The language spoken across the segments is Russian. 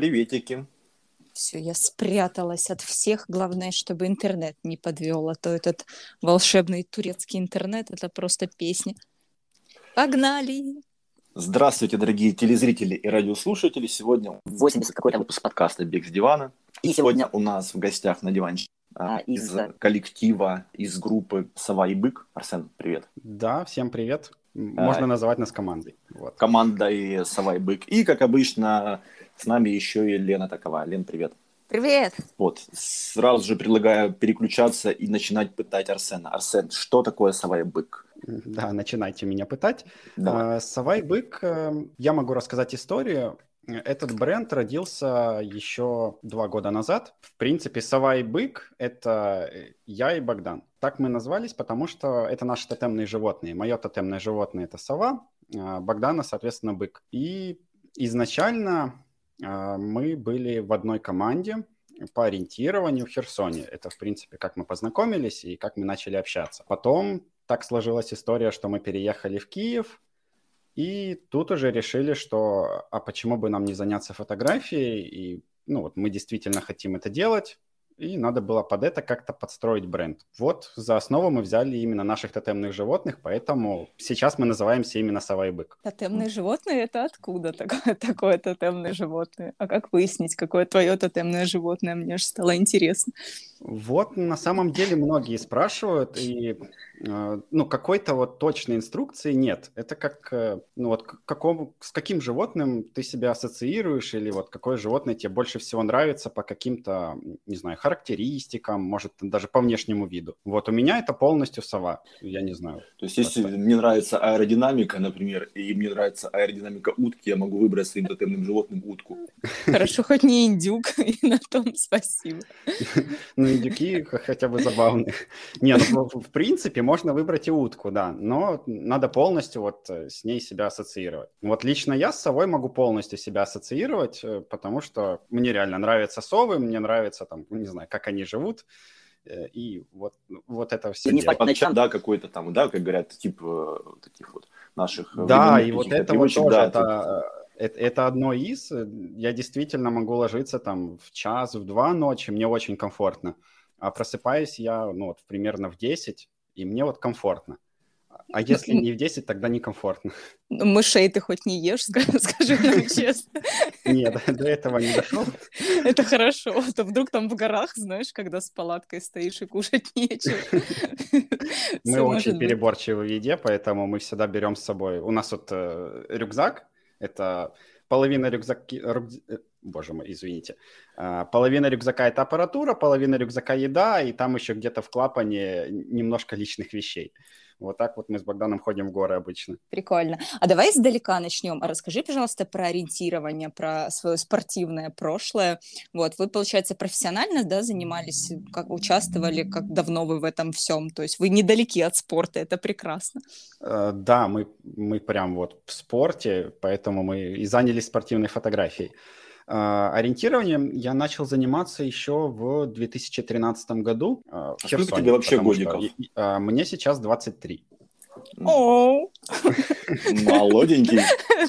Приветики. Все, я спряталась от всех. Главное, чтобы интернет не подвел, а то этот волшебный турецкий интернет это просто песня. Погнали! Здравствуйте, дорогие телезрители и радиослушатели. Сегодня 80 какой-то выпуск подкаста «Бег с дивана». И сегодня у нас в гостях на диванчике а, из коллектива, из группы «Сова и бык». Арсен, привет. Да, всем привет. Можно а, называть нас командой. Вот. Команда и «Сова и бык». И, как обычно, с нами еще и Лена такова. Лен, привет. Привет. Вот, сразу же предлагаю переключаться и начинать пытать Арсена. Арсен, что такое «Сова и бык»? Да, начинайте меня пытать. Да. А, «Сова и бык», э, я могу рассказать историю. Этот бренд родился еще два года назад. В принципе, «Сова и бык» — это я и Богдан. Так мы назвались, потому что это наши тотемные животные. Мое тотемное животное — это сова, а Богдана, соответственно, бык. И изначально мы были в одной команде по ориентированию в Херсоне. Это, в принципе, как мы познакомились и как мы начали общаться. Потом так сложилась история, что мы переехали в Киев, и тут уже решили, что а почему бы нам не заняться фотографией, и ну вот мы действительно хотим это делать, и надо было под это как-то подстроить бренд. Вот за основу мы взяли именно наших тотемных животных, поэтому сейчас мы называемся именно сова и бык. Тотемные животные — это откуда такое, такое тотемное животное? А как выяснить, какое твое тотемное животное? Мне же стало интересно. Вот на самом деле многие спрашивают, и э, ну, какой-то вот точной инструкции нет. Это как, э, ну вот, какому, с каким животным ты себя ассоциируешь, или вот какое животное тебе больше всего нравится по каким-то, не знаю, характеристикам, может, даже по внешнему виду. Вот у меня это полностью сова, я не знаю. То есть если просто. мне нравится аэродинамика, например, и мне нравится аэродинамика утки, я могу выбрать своим тотемным животным утку. Хорошо, хоть не индюк, и на том спасибо. Ну, индюки хотя бы забавные. Не, ну, в принципе, можно выбрать и утку, да, но надо полностью вот э, с ней себя ассоциировать. Вот лично я с совой могу полностью себя ассоциировать, э, потому что мне реально нравятся совы, мне нравится там, не знаю, как они живут, э, и вот, вот это все. Не дело. да, какой-то там, да, как говорят, тип таких вот наших... Да, и вот это вот тоже, да, это, это, это одно из. Э, я действительно могу ложиться там в час, в два ночи, мне очень комфортно. А просыпаюсь я, ну, вот, примерно в 10, и мне вот комфортно. А если не в 10, тогда некомфортно. Ну, мышей ты хоть не ешь, скажи нам честно. Нет, до этого не дошел. Это хорошо, а то вдруг там в горах, знаешь, когда с палаткой стоишь и кушать нечего. Мы очень переборчивы в еде, поэтому мы всегда берем с собой... У нас вот э, рюкзак, это половина рюкзаки... Э, боже мой, извините. А, половина рюкзака – это аппаратура, половина рюкзака – еда, и там еще где-то в клапане немножко личных вещей. Вот так вот мы с Богданом ходим в горы обычно. Прикольно. А давай издалека начнем. А расскажи, пожалуйста, про ориентирование, про свое спортивное прошлое. Вот, вы, получается, профессионально, да, занимались, как участвовали, как давно вы в этом всем? То есть вы недалеки от спорта, это прекрасно. Uh, да, мы, мы прям вот в спорте, поэтому мы и занялись спортивной фотографией. Uh, ориентированием я начал заниматься еще в 2013 году. Uh, а сколько тебе вообще годиков? Что, uh, мне сейчас 23. О, молоденький.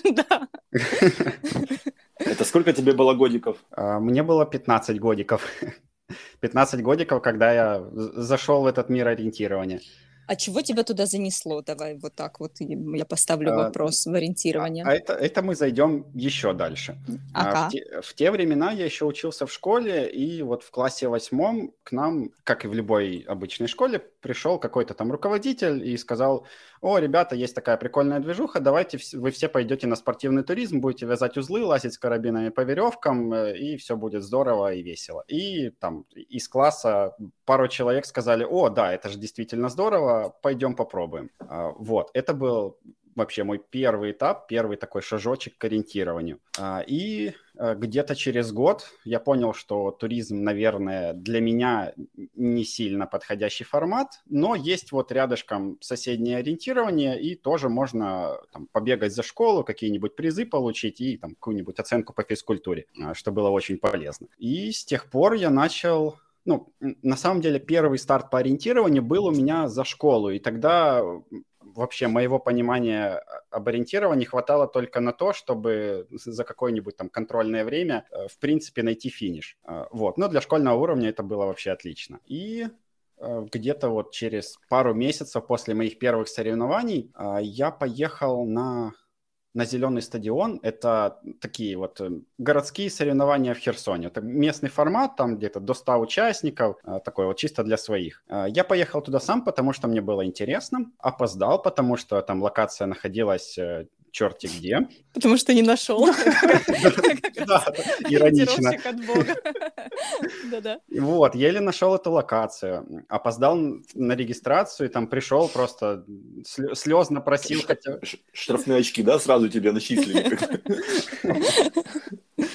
Да. Это сколько тебе было годиков? Мне было 15 годиков. 15 годиков, когда я зашел в этот мир ориентирования. А чего тебя туда занесло? Давай вот так вот я поставлю а, вопрос в ориентирование. А это, это мы зайдем еще дальше. Ага. А, в, те, в те времена я еще учился в школе, и вот в классе восьмом к нам, как и в любой обычной школе, пришел какой-то там руководитель и сказал, о, ребята, есть такая прикольная движуха, давайте вы все пойдете на спортивный туризм, будете вязать узлы, лазить с карабинами по веревкам, э, и все будет здорово и весело. И там из класса пару человек сказали, о, да, это же действительно здорово, пойдем попробуем. А, вот, это был вообще мой первый этап, первый такой шажочек к ориентированию. А, и э, где-то через год я понял, что туризм, наверное, для меня не сильно подходящий формат, но есть вот рядышком соседнее ориентирование, и тоже можно там, побегать за школу, какие-нибудь призы получить и там какую-нибудь оценку по физкультуре, а, что было очень полезно. И с тех пор я начал ну, на самом деле первый старт по ориентированию был у меня за школу, и тогда вообще моего понимания об ориентировании хватало только на то, чтобы за какое-нибудь там контрольное время, э, в принципе, найти финиш. Э, вот. Но для школьного уровня это было вообще отлично. И э, где-то вот через пару месяцев после моих первых соревнований я поехал на на зеленый стадион. Это такие вот э, городские соревнования в Херсоне. Это местный формат, там где-то до 100 участников, э, такой вот чисто для своих. Э, я поехал туда сам, потому что мне было интересно. Опоздал, потому что там локация находилась черти где. Потому что не нашел. Да, иронично. Вот, еле нашел эту локацию. Опоздал на регистрацию, там пришел просто слезно просил. Штрафные очки, да, сразу тебе начислили?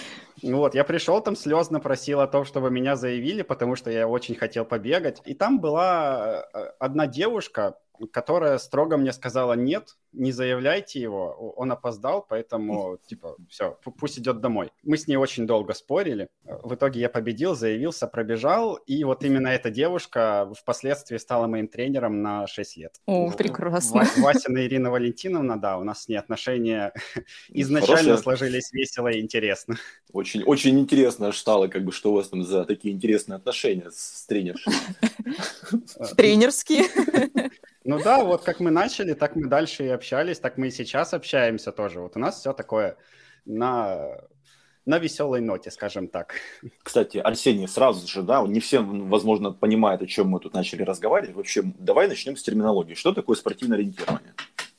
Вот, я пришел там слезно просил о том, чтобы меня заявили, потому что я очень хотел побегать. И там была э, одна девушка, которая строго мне сказала, нет, не заявляйте его, он опоздал, поэтому, типа, все, пусть идет домой. Мы с ней очень долго спорили. В итоге я победил, заявился, пробежал, и вот именно эта девушка впоследствии стала моим тренером на 6 лет. О, прекрасно. Васина Ирина Валентиновна, да, у нас с ней отношения изначально Хорошая. сложились весело и интересно. Очень, очень интересно стало, как бы, что у вас там за такие интересные отношения с тренершей. Тренерские. Ну да, вот как мы начали, так мы дальше и общались, так мы и сейчас общаемся тоже. Вот у нас все такое на, на веселой ноте, скажем так. Кстати, Арсений, сразу же, да, не все, возможно, понимают, о чем мы тут начали разговаривать. Вообще, давай начнем с терминологии. Что такое спортивное ориентирование?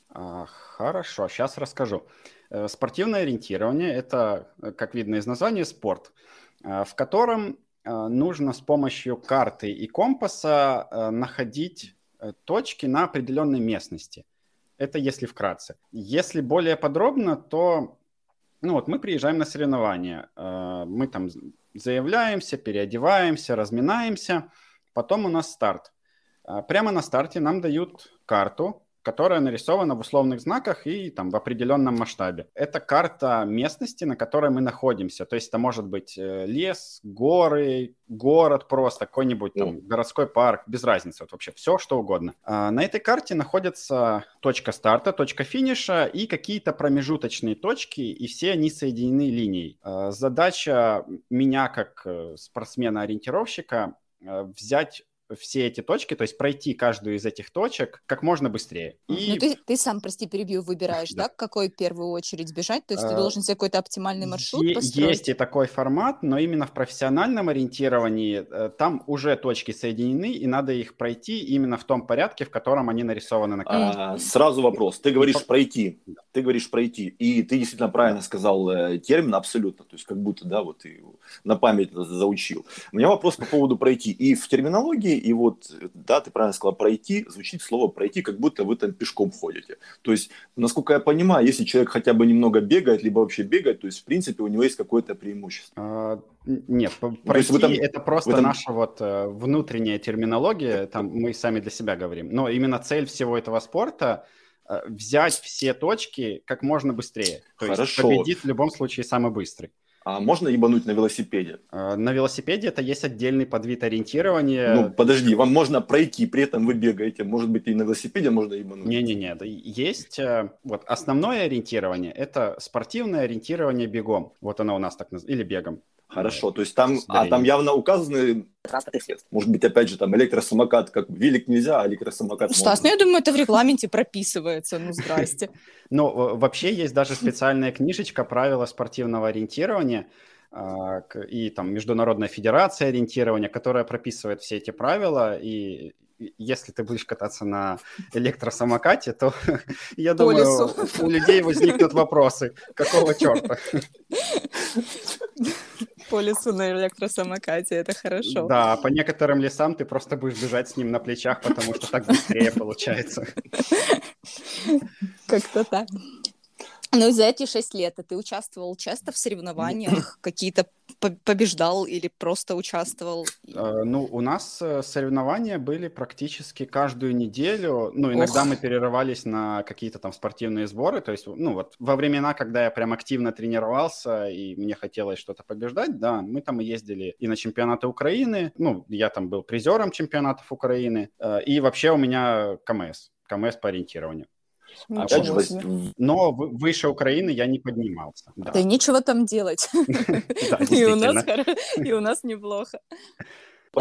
А, хорошо, сейчас расскажу. Э, спортивное ориентирование – это, как видно из названия, спорт, э, в котором э, нужно с помощью карты и компаса находить Э, точки на определенной местности. Это если вкратце. Если более подробно, то ну вот мы приезжаем на соревнования, э, мы там заявляемся, переодеваемся, разминаемся, потом у нас старт. Э, прямо на старте нам дают карту, которая нарисована в условных знаках и там в определенном масштабе. Это карта местности, на которой мы находимся. То есть это может быть э, лес, горы, город просто, какой-нибудь там mm. городской парк, без разницы, вот вообще все, что угодно. А на этой карте находится точка старта, точка финиша и какие-то промежуточные точки, и все они соединены линией. А задача меня как э, спортсмена-ориентировщика э, взять все эти точки, то есть пройти каждую из этих точек как можно быстрее. И... Ну, ты, ты сам, прости, перебью, выбираешь, да, да какой в первую очередь бежать? То есть ты а, должен себе какой-то оптимальный маршрут е- построить? Есть и такой формат, но именно в профессиональном ориентировании э, там уже точки соединены, и надо их пройти именно в том порядке, в котором они нарисованы на карте. А, сразу вопрос. Ты говоришь пройти, ты говоришь пройти, и ты действительно правильно сказал э, термин абсолютно, то есть как будто, да, вот ты на память заучил. У меня вопрос по поводу пройти. И в терминологии и вот, да, ты правильно сказал, пройти, звучит слово пройти, как будто вы там пешком ходите. То есть, насколько я понимаю, если человек хотя бы немного бегает, либо вообще бегает, то есть, в принципе, у него есть какое-то преимущество. А, нет, пройти там, это просто этом... наша вот э, внутренняя терминология, там мы сами для себя говорим. Но именно цель всего этого спорта э, взять все точки как можно быстрее. То Хорошо. есть победит в любом случае самый быстрый. А можно ебануть на велосипеде? А, на велосипеде это есть отдельный подвид ориентирования. Ну, подожди, вам можно пройти, при этом вы бегаете. Может быть, и на велосипеде можно ебануть? Не-не-не, есть э, вот основное ориентирование, это спортивное ориентирование бегом. Вот оно у нас так называется, или бегом. Хорошо, то есть там, а там явно указаны транспортных средств. Может быть, опять же, там электросамокат, как велик нельзя, а электросамокат Стас, ну я думаю, это в регламенте прописывается, ну здрасте. Ну, вообще есть даже специальная книжечка «Правила спортивного ориентирования», а, и там Международная федерация ориентирования, которая прописывает все эти правила, и если ты будешь кататься на электросамокате, то я По думаю, лесу. у людей возникнут вопросы, какого черта? По лесу на электросамокате, это хорошо. Да, по некоторым лесам ты просто будешь бежать с ним на плечах, потому что так быстрее получается. Как-то так. Ну, за эти шесть лет ты участвовал часто в соревнованиях, какие-то побеждал или просто участвовал? А, ну, у нас э, соревнования были практически каждую неделю. Ну, иногда Ох. мы перерывались на какие-то там спортивные сборы. То есть, ну, вот во времена, когда я прям активно тренировался и мне хотелось что-то побеждать, да, мы там ездили и на чемпионаты Украины. Ну, я там был призером чемпионатов Украины. Э, и вообще у меня КМС. КМС по ориентированию. Опять же, но выше Украины я не поднимался. Да, да нечего там делать. И у нас неплохо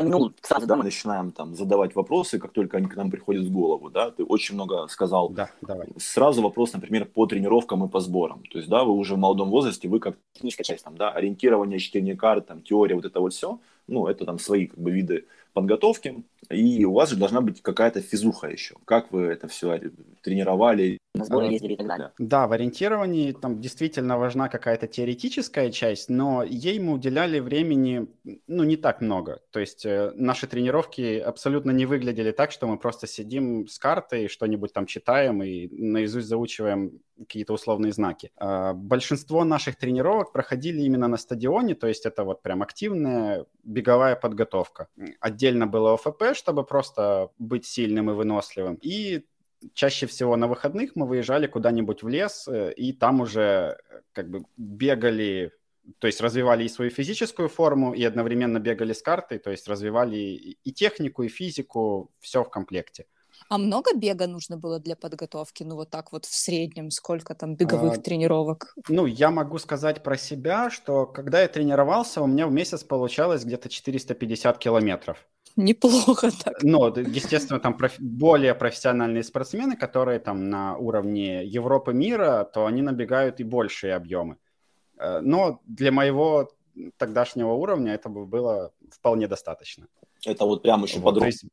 ну, кстати, да, мы начинаем там задавать вопросы, как только они к нам приходят в голову, да, ты очень много сказал. Да, давай. Сразу вопрос, например, по тренировкам и по сборам. То есть, да, вы уже в молодом возрасте, вы как техническая часть, там, да, ориентирование, чтение карт, там, теория, вот это вот все, ну, это там свои как бы виды подготовки, и у вас же должна быть какая-то физуха еще. Как вы это все тренировали? На сборы ездили и так далее. Да, в ориентировании там действительно важна какая-то теоретическая часть, но ей мы уделяли времени, ну, не так много. То есть э, наши тренировки абсолютно не выглядели так, что мы просто сидим с картой, что-нибудь там читаем и наизусть заучиваем какие-то условные знаки. А большинство наших тренировок проходили именно на стадионе, то есть это вот прям активная беговая подготовка. Отдельно было ОФП, чтобы просто быть сильным и выносливым. И чаще всего на выходных мы выезжали куда-нибудь в лес, э, и там уже э, как бы бегали то есть развивали и свою физическую форму, и одновременно бегали с картой, то есть развивали и технику, и физику, все в комплекте. А много бега нужно было для подготовки? Ну, вот так вот в среднем, сколько там беговых а, тренировок? Ну, я могу сказать про себя, что когда я тренировался, у меня в месяц получалось где-то 450 километров. Неплохо так. Но, естественно, там проф... более профессиональные спортсмены, которые там на уровне Европы, мира, то они набегают и большие объемы. Э, но для моего тогдашнего уровня это было вполне достаточно. Это вот прям еще вот, подросток,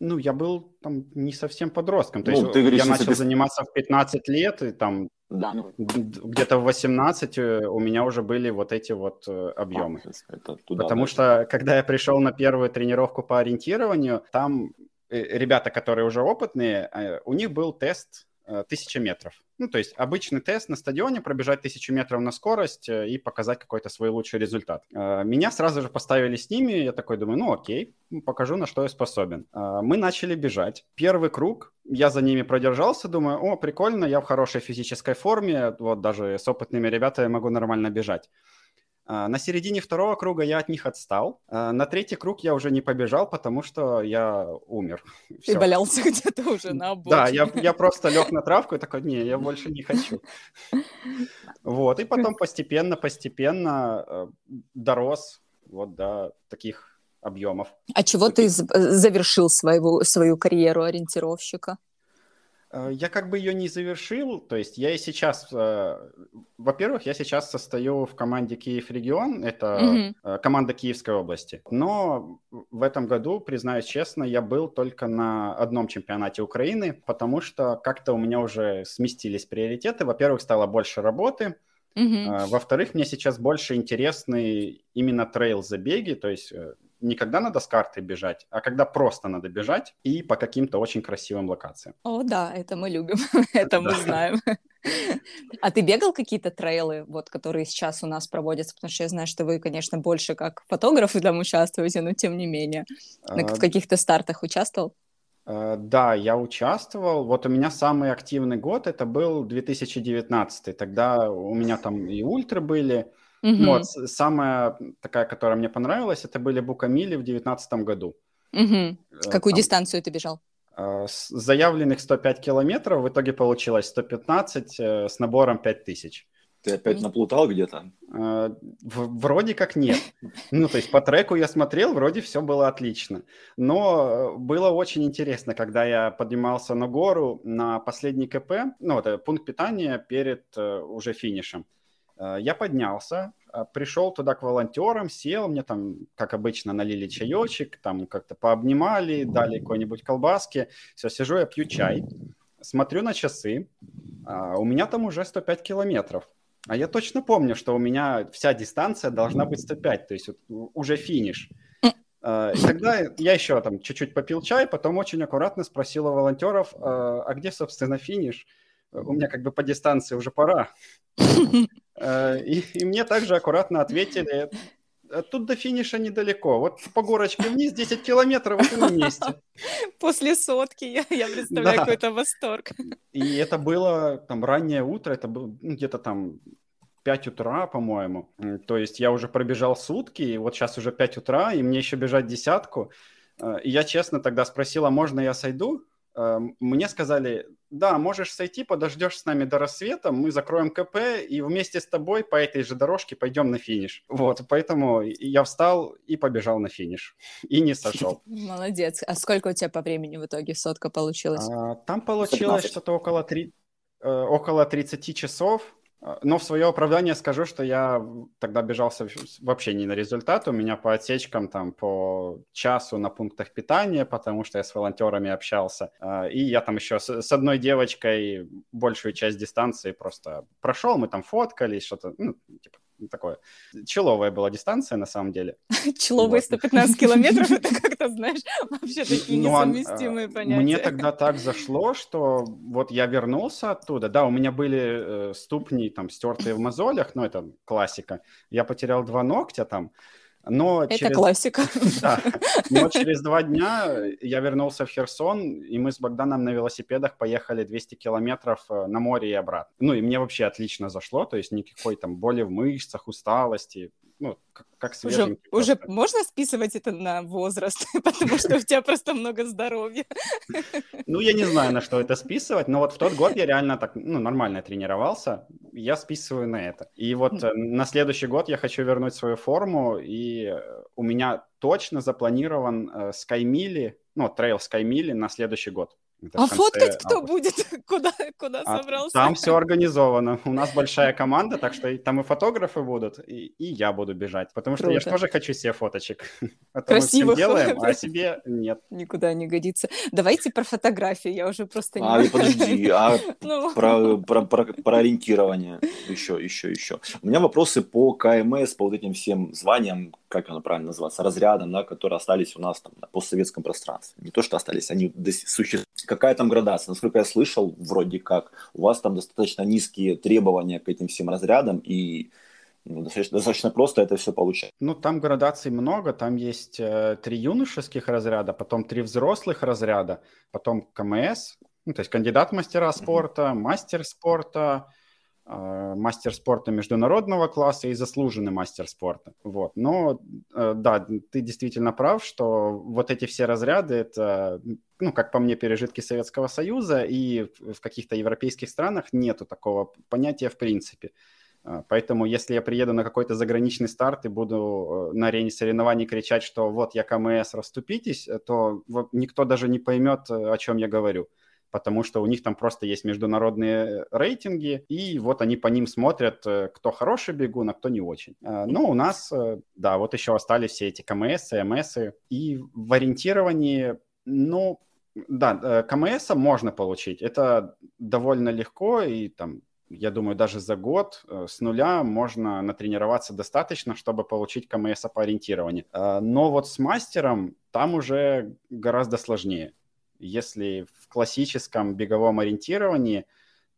Ну, я был там не совсем подростком. То ну, есть ты говоришь, я начал ты... заниматься в 15 лет, и там да. Ну, где-то в 18 э, у меня уже были вот эти вот э, объемы. А, это туда, Потому да, что, когда я пришел на первую тренировку по ориентированию, там э, ребята, которые уже опытные, у них был тест тысяча метров. Ну, то есть обычный тест на стадионе, пробежать тысячу метров на скорость и показать какой-то свой лучший результат. Меня сразу же поставили с ними, я такой думаю, ну окей, покажу, на что я способен. Мы начали бежать. Первый круг, я за ними продержался, думаю, о, прикольно, я в хорошей физической форме, вот даже с опытными ребятами могу нормально бежать. А, на середине второго круга я от них отстал. А, на третий круг я уже не побежал, потому что я умер. Ты валялся где-то уже на обочине. Да, я, я просто лег на травку и такой, не, я больше не хочу. Вот, и потом постепенно-постепенно э, дорос вот до таких объемов. А чего ты завершил свою, свою карьеру ориентировщика? Э, я как бы ее не завершил, то есть я и сейчас, э, во-первых, я сейчас состою в команде Киев Регион, это mm-hmm. команда Киевской области, но в этом году, признаюсь честно, я был только на одном чемпионате Украины, потому что как-то у меня уже сместились приоритеты. Во-первых, стало больше работы, mm-hmm. во-вторых, мне сейчас больше интересны именно трейл-забеги, то есть не когда надо с карты бежать, а когда просто надо бежать и по каким-то очень красивым локациям. О, да, это мы любим, это мы знаем. А ты бегал какие-то трейлы, вот, которые сейчас у нас проводятся? Потому что я знаю, что вы, конечно, больше как фотографы там участвуете, но тем не менее. В а, каких-то стартах участвовал? А, да, я участвовал. Вот у меня самый активный год, это был 2019. Тогда у меня там и ультры были, Угу. Вот, самая такая, которая мне понравилась, это были Букамили в девятнадцатом году. Угу. Какую Там, дистанцию ты бежал? Э, с заявленных 105 километров, в итоге получилось 115 э, с набором 5000. Ты опять наплутал где-то? Вроде как нет. Ну, то есть по треку я смотрел, вроде все было отлично. Но было очень интересно, когда я поднимался на гору на последний КП, ну, это пункт питания перед уже финишем. Э, я поднялся, э, пришел туда к волонтерам, сел, мне там, как обычно, налили чаечек, там как-то пообнимали, дали какой-нибудь колбаски. Все, сижу я пью чай, смотрю на часы, а у меня там уже 105 километров. А я точно помню, что у меня вся дистанция должна быть 105, то есть уже финиш. Э, и тогда я еще там чуть-чуть попил чай, потом очень аккуратно спросил у волонтеров, а где, собственно, финиш? У меня как бы по дистанции уже пора. Э, и, и мне также аккуратно ответили, «Э, тут до финиша недалеко. Вот по горочке вниз 10 километров, вот и на месте. После сотки, я, я представляю, да. какой-то восторг. И это было там раннее утро, это было ну, где-то там 5 утра, по-моему. То есть я уже пробежал сутки, и вот сейчас уже 5 утра, и мне еще бежать десятку. Э, и я честно тогда спросила, можно я сойду? Мне сказали, да, можешь сойти, подождешь с нами до рассвета, мы закроем КП и вместе с тобой по этой же дорожке пойдем на финиш. Вот, поэтому я встал и побежал на финиш. И не сошел. Молодец. А сколько у тебя по времени в итоге сотка получилась? А, там получилось что-то около, 3, э, около 30 часов. А, но в свое оправдание скажу, что я тогда бежал вообще не на результат. У меня по отсечкам там по часу на пунктах питания, потому что я с волонтерами общался. А, и я там еще с одной девочкой большую часть дистанции просто прошел. Мы там фоткались, что-то, ну, типа, такое. Человая была дистанция на самом деле. Человые вот. 115 километров, это как-то, знаешь, вообще такие ну, несовместимые понятия. Мне тогда так зашло, что вот я вернулся оттуда. Да, у меня были э, ступни там стертые в мозолях, но это классика. Я потерял два ногтя там. Но Это через... классика. Да. Но через два дня я вернулся в Херсон, и мы с Богданом на велосипедах поехали 200 километров э, на море и обратно. Ну, и мне вообще отлично зашло, то есть никакой там боли в мышцах, усталости ну, как, как уже, уже можно списывать это на возраст, потому что у тебя просто много здоровья. Ну, я не знаю, на что это списывать, но вот в тот год я реально так, ну, нормально тренировался, я списываю на это. И вот э, на следующий год я хочу вернуть свою форму, и у меня точно запланирован э, Skymili, ну, трейл Skymili на следующий год. Это а фоткать кто августа. будет? Куда, куда а собрался? Там все организовано. У нас большая команда, так что там и фотографы будут, и, и я буду бежать. Потому что Круто. я же тоже хочу себе фоточек. Красивых. делаем, а себе нет. Никуда не годится. Давайте про фотографии, я уже просто не... А, подожди, а ну. про, про, про, про ориентирование еще, еще, еще. У меня вопросы по КМС, по вот этим всем званиям, как оно правильно называется, разрядам, да, которые остались у нас там на постсоветском пространстве. Не то, что остались, они существуют какая там градация? Насколько я слышал, вроде как, у вас там достаточно низкие требования к этим всем разрядам, и ну, достаточно, достаточно просто это все получать. Ну, там градаций много, там есть э, три юношеских разряда, потом три взрослых разряда, потом КМС, ну, то есть кандидат мастера спорта, mm-hmm. мастер спорта, мастер спорта международного класса и заслуженный мастер спорта. Вот. Но э, да, ты действительно прав, что вот эти все разряды это, ну, как по мне, пережитки Советского Союза, и в каких-то европейских странах нету такого понятия в принципе. Э, поэтому, если я приеду на какой-то заграничный старт и буду на арене соревнований кричать, что вот я КМС, расступитесь, то никто даже не поймет, о чем я говорю потому что у них там просто есть международные рейтинги, и вот они по ним смотрят, э, кто хороший бегун, а кто не очень. Э, но у нас, э, да, вот еще остались все эти КМС, МС, и в ориентировании, ну, да, КМС можно получить, это довольно легко, и там я думаю, даже за год с нуля можно натренироваться достаточно, чтобы получить КМС по ориентированию. Но вот с мастером там уже гораздо сложнее. Если в классическом беговом ориентировании,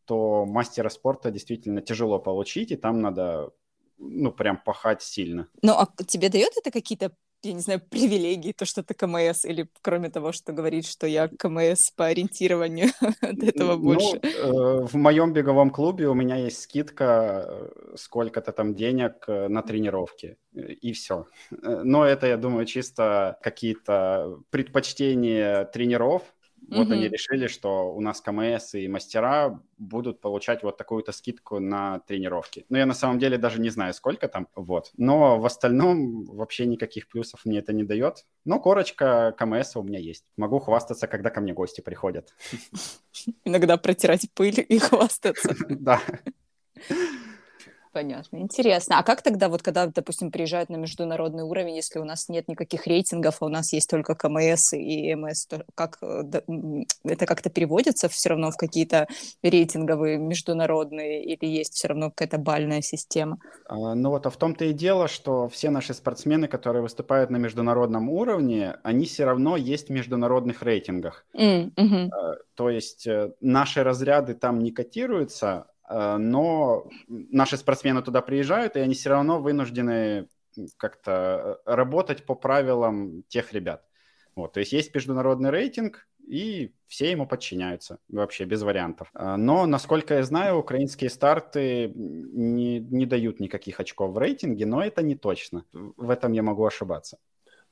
то мастера спорта действительно тяжело получить, и там надо ну, прям пахать сильно. Ну, а тебе дает это какие-то я не знаю, привилегии, то, что ты КМС, или кроме того, что говорит, что я КМС по ориентированию, от этого больше? Ну, э, в моем беговом клубе у меня есть скидка э, сколько-то там денег э, на тренировки, и все. Но это, я думаю, чисто какие-то предпочтения тренеров, вот они решили, что у нас КМС и мастера будут получать вот такую-то скидку на тренировки. Но я на самом деле даже не знаю, сколько там, вот. Но в остальном вообще никаких плюсов мне это не дает. Но корочка КМС у меня есть. Могу хвастаться, когда ко мне гости приходят. Иногда протирать пыль и хвастаться. Да. Понятно, интересно. А как тогда, вот когда, допустим, приезжают на международный уровень, если у нас нет никаких рейтингов, а у нас есть только КМС и МС, то как э, это как-то переводится все равно в какие-то рейтинговые международные или есть все равно какая-то бальная система? А, ну вот, а в том-то и дело, что все наши спортсмены, которые выступают на международном уровне, они все равно есть в международных рейтингах. Mm-hmm. То есть э, наши разряды там не котируются, но наши спортсмены туда приезжают, и они все равно вынуждены как-то э, работать по правилам тех ребят. Вот, то есть есть международный рейтинг, и все ему подчиняются, вообще без вариантов. Э, но, насколько я знаю, украинские старты не, не дают никаких очков в рейтинге, но это не точно. В этом я могу ошибаться.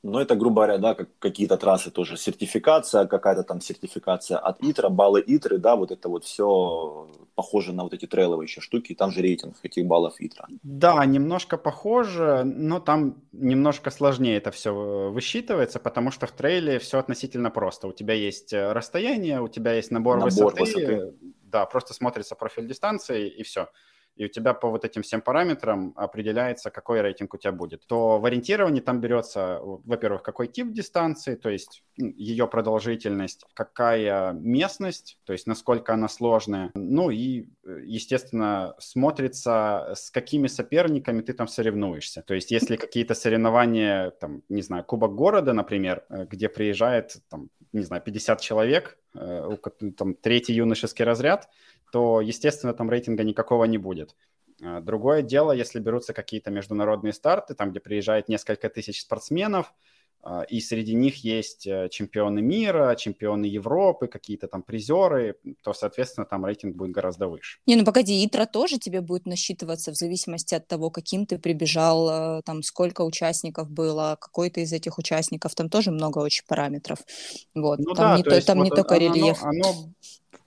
Ну, это, грубо говоря, да, как какие-то трассы тоже, сертификация, какая-то там сертификация от ИТРа, баллы ИТРы, да, вот это вот все похоже на вот эти трейловые еще штуки, там же рейтинг этих баллов ИТРа. Да, немножко похоже, но там немножко сложнее это все высчитывается, потому что в трейле все относительно просто. У тебя есть э, расстояние, у тебя есть набор, набор высоты, высоты, да, просто смотрится профиль дистанции и все и у тебя по вот этим всем параметрам определяется, какой рейтинг у тебя будет. То в ориентировании там берется, во-первых, какой тип дистанции, то есть ее продолжительность, какая местность, то есть насколько она сложная, ну и, естественно, смотрится, с какими соперниками ты там соревнуешься. То есть если какие-то соревнования, там, не знаю, Кубок города, например, э, где приезжает, там, не знаю, 50 человек, э, там, третий юношеский разряд, то, естественно, там рейтинга никакого не будет. А, другое дело, если берутся какие-то международные старты, там, где приезжает несколько тысяч спортсменов, а, и среди них есть э, чемпионы мира, чемпионы Европы, какие-то там призеры, то, соответственно, там рейтинг будет гораздо выше. Не, ну погоди, ИТРА тоже тебе будет насчитываться в зависимости от того, каким ты прибежал, э, там сколько участников было, какой то из этих участников, там тоже много очень параметров. Вот, ну, там да, не, то, то, там вот не только оно, рельеф. Оно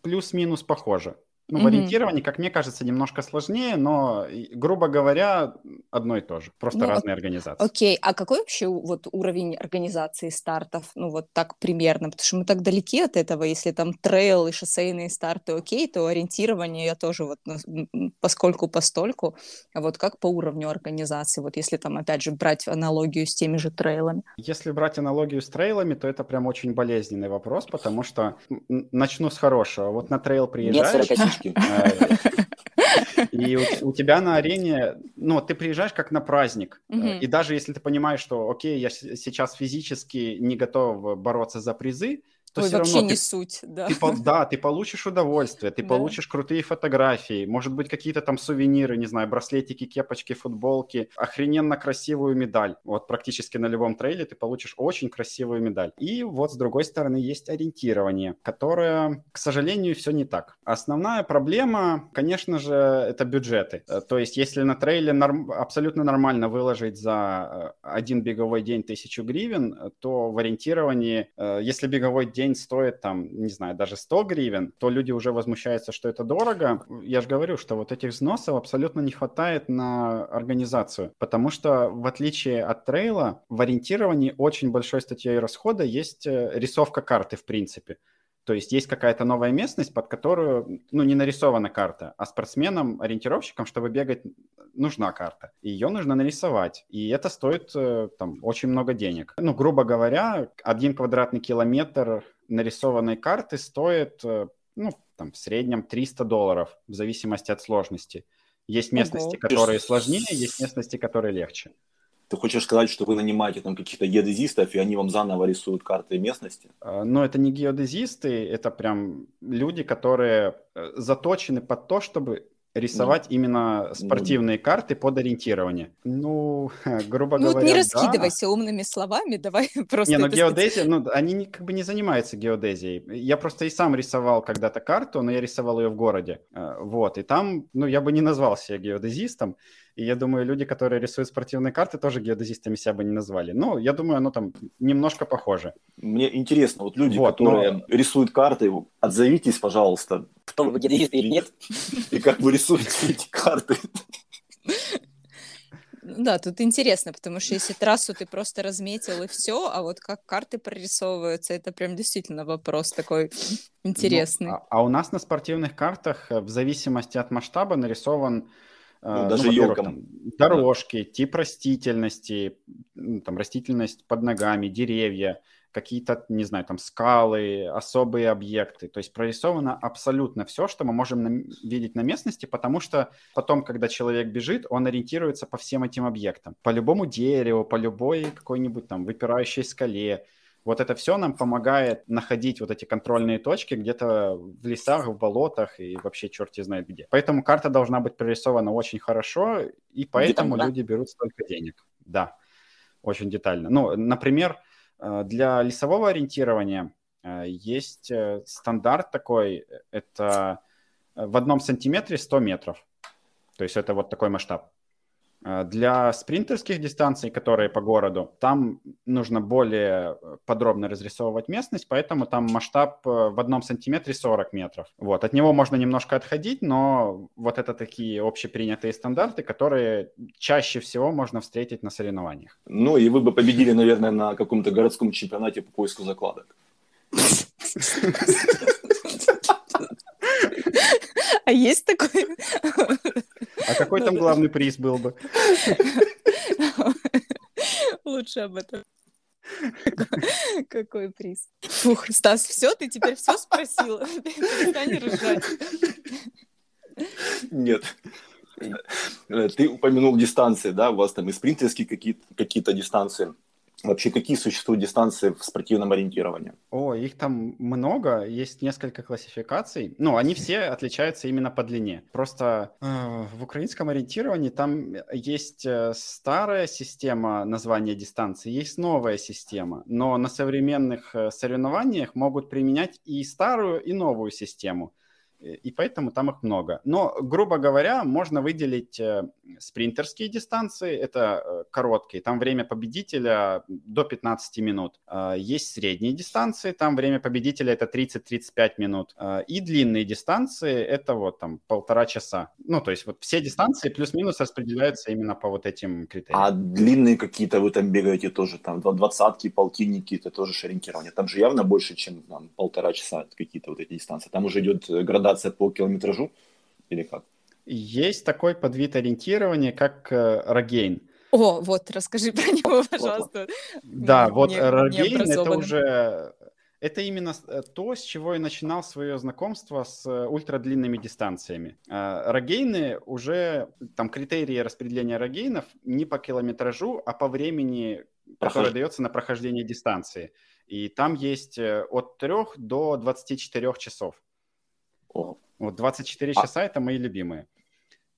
плюс-минус похоже. Ну, в ориентировании, как мне кажется, немножко сложнее, но, грубо говоря, одно и то же, просто ну, разные организации. Окей, а какой вообще вот уровень организации стартов, ну, вот так примерно? Потому что мы так далеки от этого, если там трейл и шоссейные старты окей, то ориентирование я тоже вот поскольку постольку, а вот как по уровню организации, вот если там, опять же, брать аналогию с теми же трейлами? Если брать аналогию с трейлами, то это прям очень болезненный вопрос, потому что, начну с хорошего, вот на трейл приезжаешь... Нет девочки. И у, у тебя на арене, ну, ты приезжаешь как на праздник. Mm-hmm. И даже если ты понимаешь, что, окей, я сейчас физически не готов бороться за призы, то Ой, все вообще равно не ты, суть, да. Ты, да, ты получишь удовольствие, ты да. получишь крутые фотографии, может быть, какие-то там сувениры, не знаю, браслетики, кепочки, футболки, охрененно красивую медаль. Вот практически на любом трейле ты получишь очень красивую медаль. И вот с другой стороны есть ориентирование, которое, к сожалению, все не так. Основная проблема, конечно же, это бюджеты. Э, то есть, если на трейле норм... абсолютно нормально выложить за э, один беговой день тысячу гривен, то в ориентировании, э, если беговой день день стоит там, не знаю, даже 100 гривен, то люди уже возмущаются, что это дорого. Я же говорю, что вот этих взносов абсолютно не хватает на организацию, потому что в отличие от трейла, в ориентировании очень большой статьей расхода есть э, рисовка карты в принципе. То есть есть какая-то новая местность, под которую, ну, не нарисована карта, а спортсменам, ориентировщикам, чтобы бегать, нужна карта. Ее нужно нарисовать. И это стоит э, там очень много денег. Ну, грубо говоря, один квадратный километр нарисованной карты стоит, э, ну, там, в среднем 300 долларов, в зависимости от сложности. Есть местности, Ого. которые сложнее, есть местности, которые легче. Ты хочешь сказать, что вы нанимаете там каких-то геодезистов, и они вам заново рисуют карты местности? А, но это не геодезисты, это прям люди, которые э, заточены под то, чтобы рисовать ну, именно спортивные ну, карты под ориентирование. Ну, грубо ну, говоря, не раскидывайся да. умными словами, давай просто... Не, ну геодезия, ну, они как бы не занимаются геодезией. Я просто и сам рисовал когда-то карту, но я рисовал ее в городе. Э, вот, и там, ну, я бы не назвал себя геодезистом, и я думаю, люди, которые рисуют спортивные карты, тоже геодезистами себя бы не назвали. Ну, я думаю, оно там немножко похоже. Мне интересно, вот люди, вот, которые но... рисуют карты, отзовитесь, пожалуйста. Кто вы, геодезисты или нет? И как вы рисуете эти карты? Да, тут интересно, потому что если трассу ты просто разметил и все, а вот как карты прорисовываются, это прям действительно вопрос такой интересный. Ну, а, а у нас на спортивных картах в зависимости от масштаба нарисован ну, а, даже ну, елкам. Там, дорожки, да. тип растительности, там растительность под ногами, деревья, какие-то, не знаю, там скалы, особые объекты. То есть прорисовано абсолютно все, что мы можем на, видеть на местности, потому что потом, когда человек бежит, он ориентируется по всем этим объектам. По любому дереву, по любой какой-нибудь там выпирающей скале, вот это все нам помогает находить вот эти контрольные точки где-то в лесах, в болотах и вообще черти знает где. Поэтому карта должна быть прорисована очень хорошо, и поэтому Детально, люди берут столько денег. Да, очень детально. Ну, например, э, для лесового ориентирования э, есть э, стандарт такой, это в одном сантиметре 100 метров. То есть это вот такой масштаб. А, для спринтерских дистанций, которые по городу, там нужно более э, подробно разрисовывать местность, поэтому там масштаб э, в одном сантиметре 40 метров. Вот. От него можно немножко отходить, но вот это такие общепринятые стандарты, которые чаще всего можно встретить на соревнованиях. Ну и вы бы победили, наверное, на каком-то городском чемпионате по поиску закладок. А есть такой? А какой там главный приз был бы? Лучше об этом. Какой приз? Фух, Стас, все, ты теперь все спросил? Перестань ржать. Нет. Ты упомянул дистанции, да, у вас там и спринтерские какие-то какие дистанции. Вообще, какие существуют дистанции в спортивном ориентировании? О, их там много, есть несколько классификаций. Ну, они все отличаются именно по длине. Просто э, в украинском ориентировании там есть э, старая система названия дистанции, есть новая система. Но на современных э, соревнованиях могут применять и старую, и новую систему и поэтому там их много. Но, грубо говоря, можно выделить э, спринтерские дистанции, это э, короткие, там время победителя до 15 минут. Есть средние дистанции, там время победителя это 30-35 минут. И длинные дистанции это вот там полтора часа. Ну, то есть вот все дистанции плюс-минус распределяются именно по вот этим критериям. А длинные какие-то вы там бегаете тоже, там двадцатки, полтинники, это тоже ориентирование. Там же явно больше, чем там, полтора часа какие-то вот эти дистанции. Там уже идет градация ориентация по километражу или как? Есть такой подвид ориентирования, как э, Рогейн. О, вот, расскажи про него, пожалуйста. Да, вот Рогейн это уже... Это именно э, то, с чего я начинал свое знакомство с э, ультрадлинными дистанциями. Рогейны уже, там критерии распределения рогейнов не по километражу, а по времени, Прохож... которое дается на прохождение дистанции. И там есть от 3 до 24 часов. Вот 24 а... часа это мои любимые.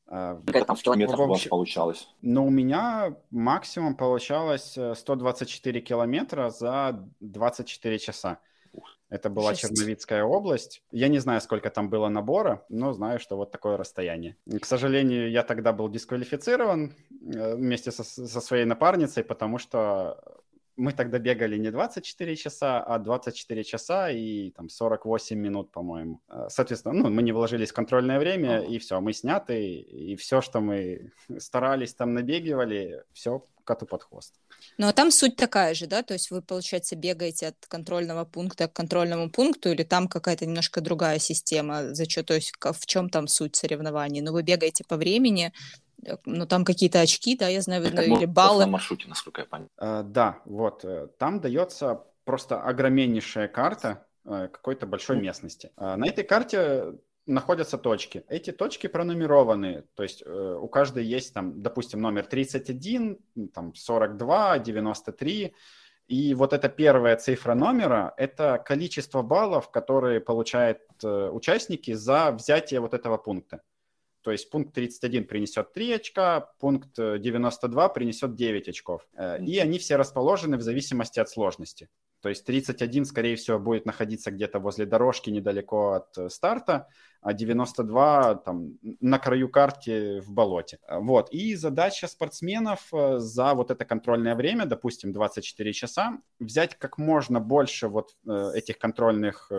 А, Сколько там в километрах у вас получалось? Ну, у меня максимум получалось 124 э, километра за 24 часа. Это была Жесть. Черновицкая область. Я не знаю, сколько там было набора, но знаю, что вот такое расстояние. К сожалению, я тогда был дисквалифицирован э, вместе со, со своей напарницей, потому что мы тогда бегали не 24 часа, а 24 часа и там 48 минут, по-моему. Э, соответственно, ну, мы не вложились в контрольное время, и все, мы сняты, и все, что мы старались там набегивали, все коту под хвост. Ну, а там суть такая же, да? То есть вы, получается, бегаете от контрольного пункта к контрольному пункту, или там какая-то немножко другая система? За что, то есть в чем там суть соревнований? Ну, вы бегаете по времени, ну, там какие-то очки, да, я знаю, видно, или баллы. На маршруте, насколько я понял. Uh, да, вот, э, там дается просто огроменнейшая карта uh, какой-то большой местности. На этой карте находятся точки. Эти точки пронумерованы, то есть э, у каждой есть там, допустим, номер 31, там 42, 93, и вот эта первая цифра номера – это количество баллов, которые получают э, участники за взятие вот этого пункта. То есть пункт 31 принесет 3 очка, пункт 92 э, принесет 9 очков. Э, и они все расположены в зависимости от сложности. То есть 31, скорее всего, будет находиться где-то возле дорожки недалеко от э, старта, а 92 там на краю карты в болоте. Вот. И задача спортсменов э, за вот это контрольное время, допустим, 24 часа, взять как можно больше вот э, этих контрольных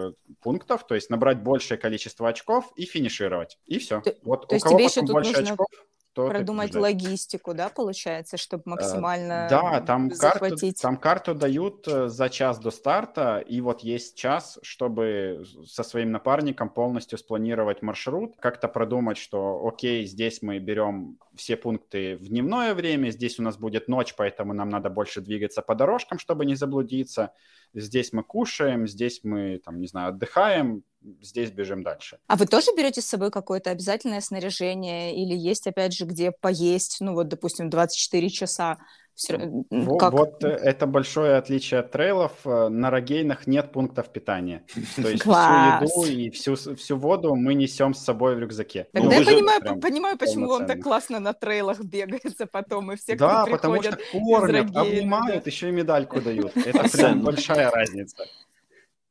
пунктов, то есть набрать большее количество очков и финишировать. И все. Вот то у кого потом больше нужно... очков, что продумать логистику, да, получается, чтобы э, максимально Да, там захватить. карту, там карту дают э, за час до старта, и вот есть час, чтобы со своим напарником полностью спланировать маршрут, как-то продумать, что окей, здесь мы берем все пункты в дневное время, здесь у нас будет ночь, поэтому нам надо больше двигаться по дорожкам, чтобы не заблудиться, здесь мы кушаем, здесь мы, там, не знаю, отдыхаем, здесь бежим дальше. А вы тоже берете с собой какое-то обязательное снаряжение или есть, опять же, где поесть, ну вот, допустим, 24 часа? Все, вот, как? вот э, это большое отличие от трейлов. Э, на рогейнах нет пунктов питания. То есть всю еду и всю, всю воду мы несем с собой в рюкзаке. Тогда ну, я понимаю, понимаю, почему вам так классно на трейлах бегается потом, и все, да, кто потому что кормят, обнимают, еще и медальку дают. Это прям большая разница.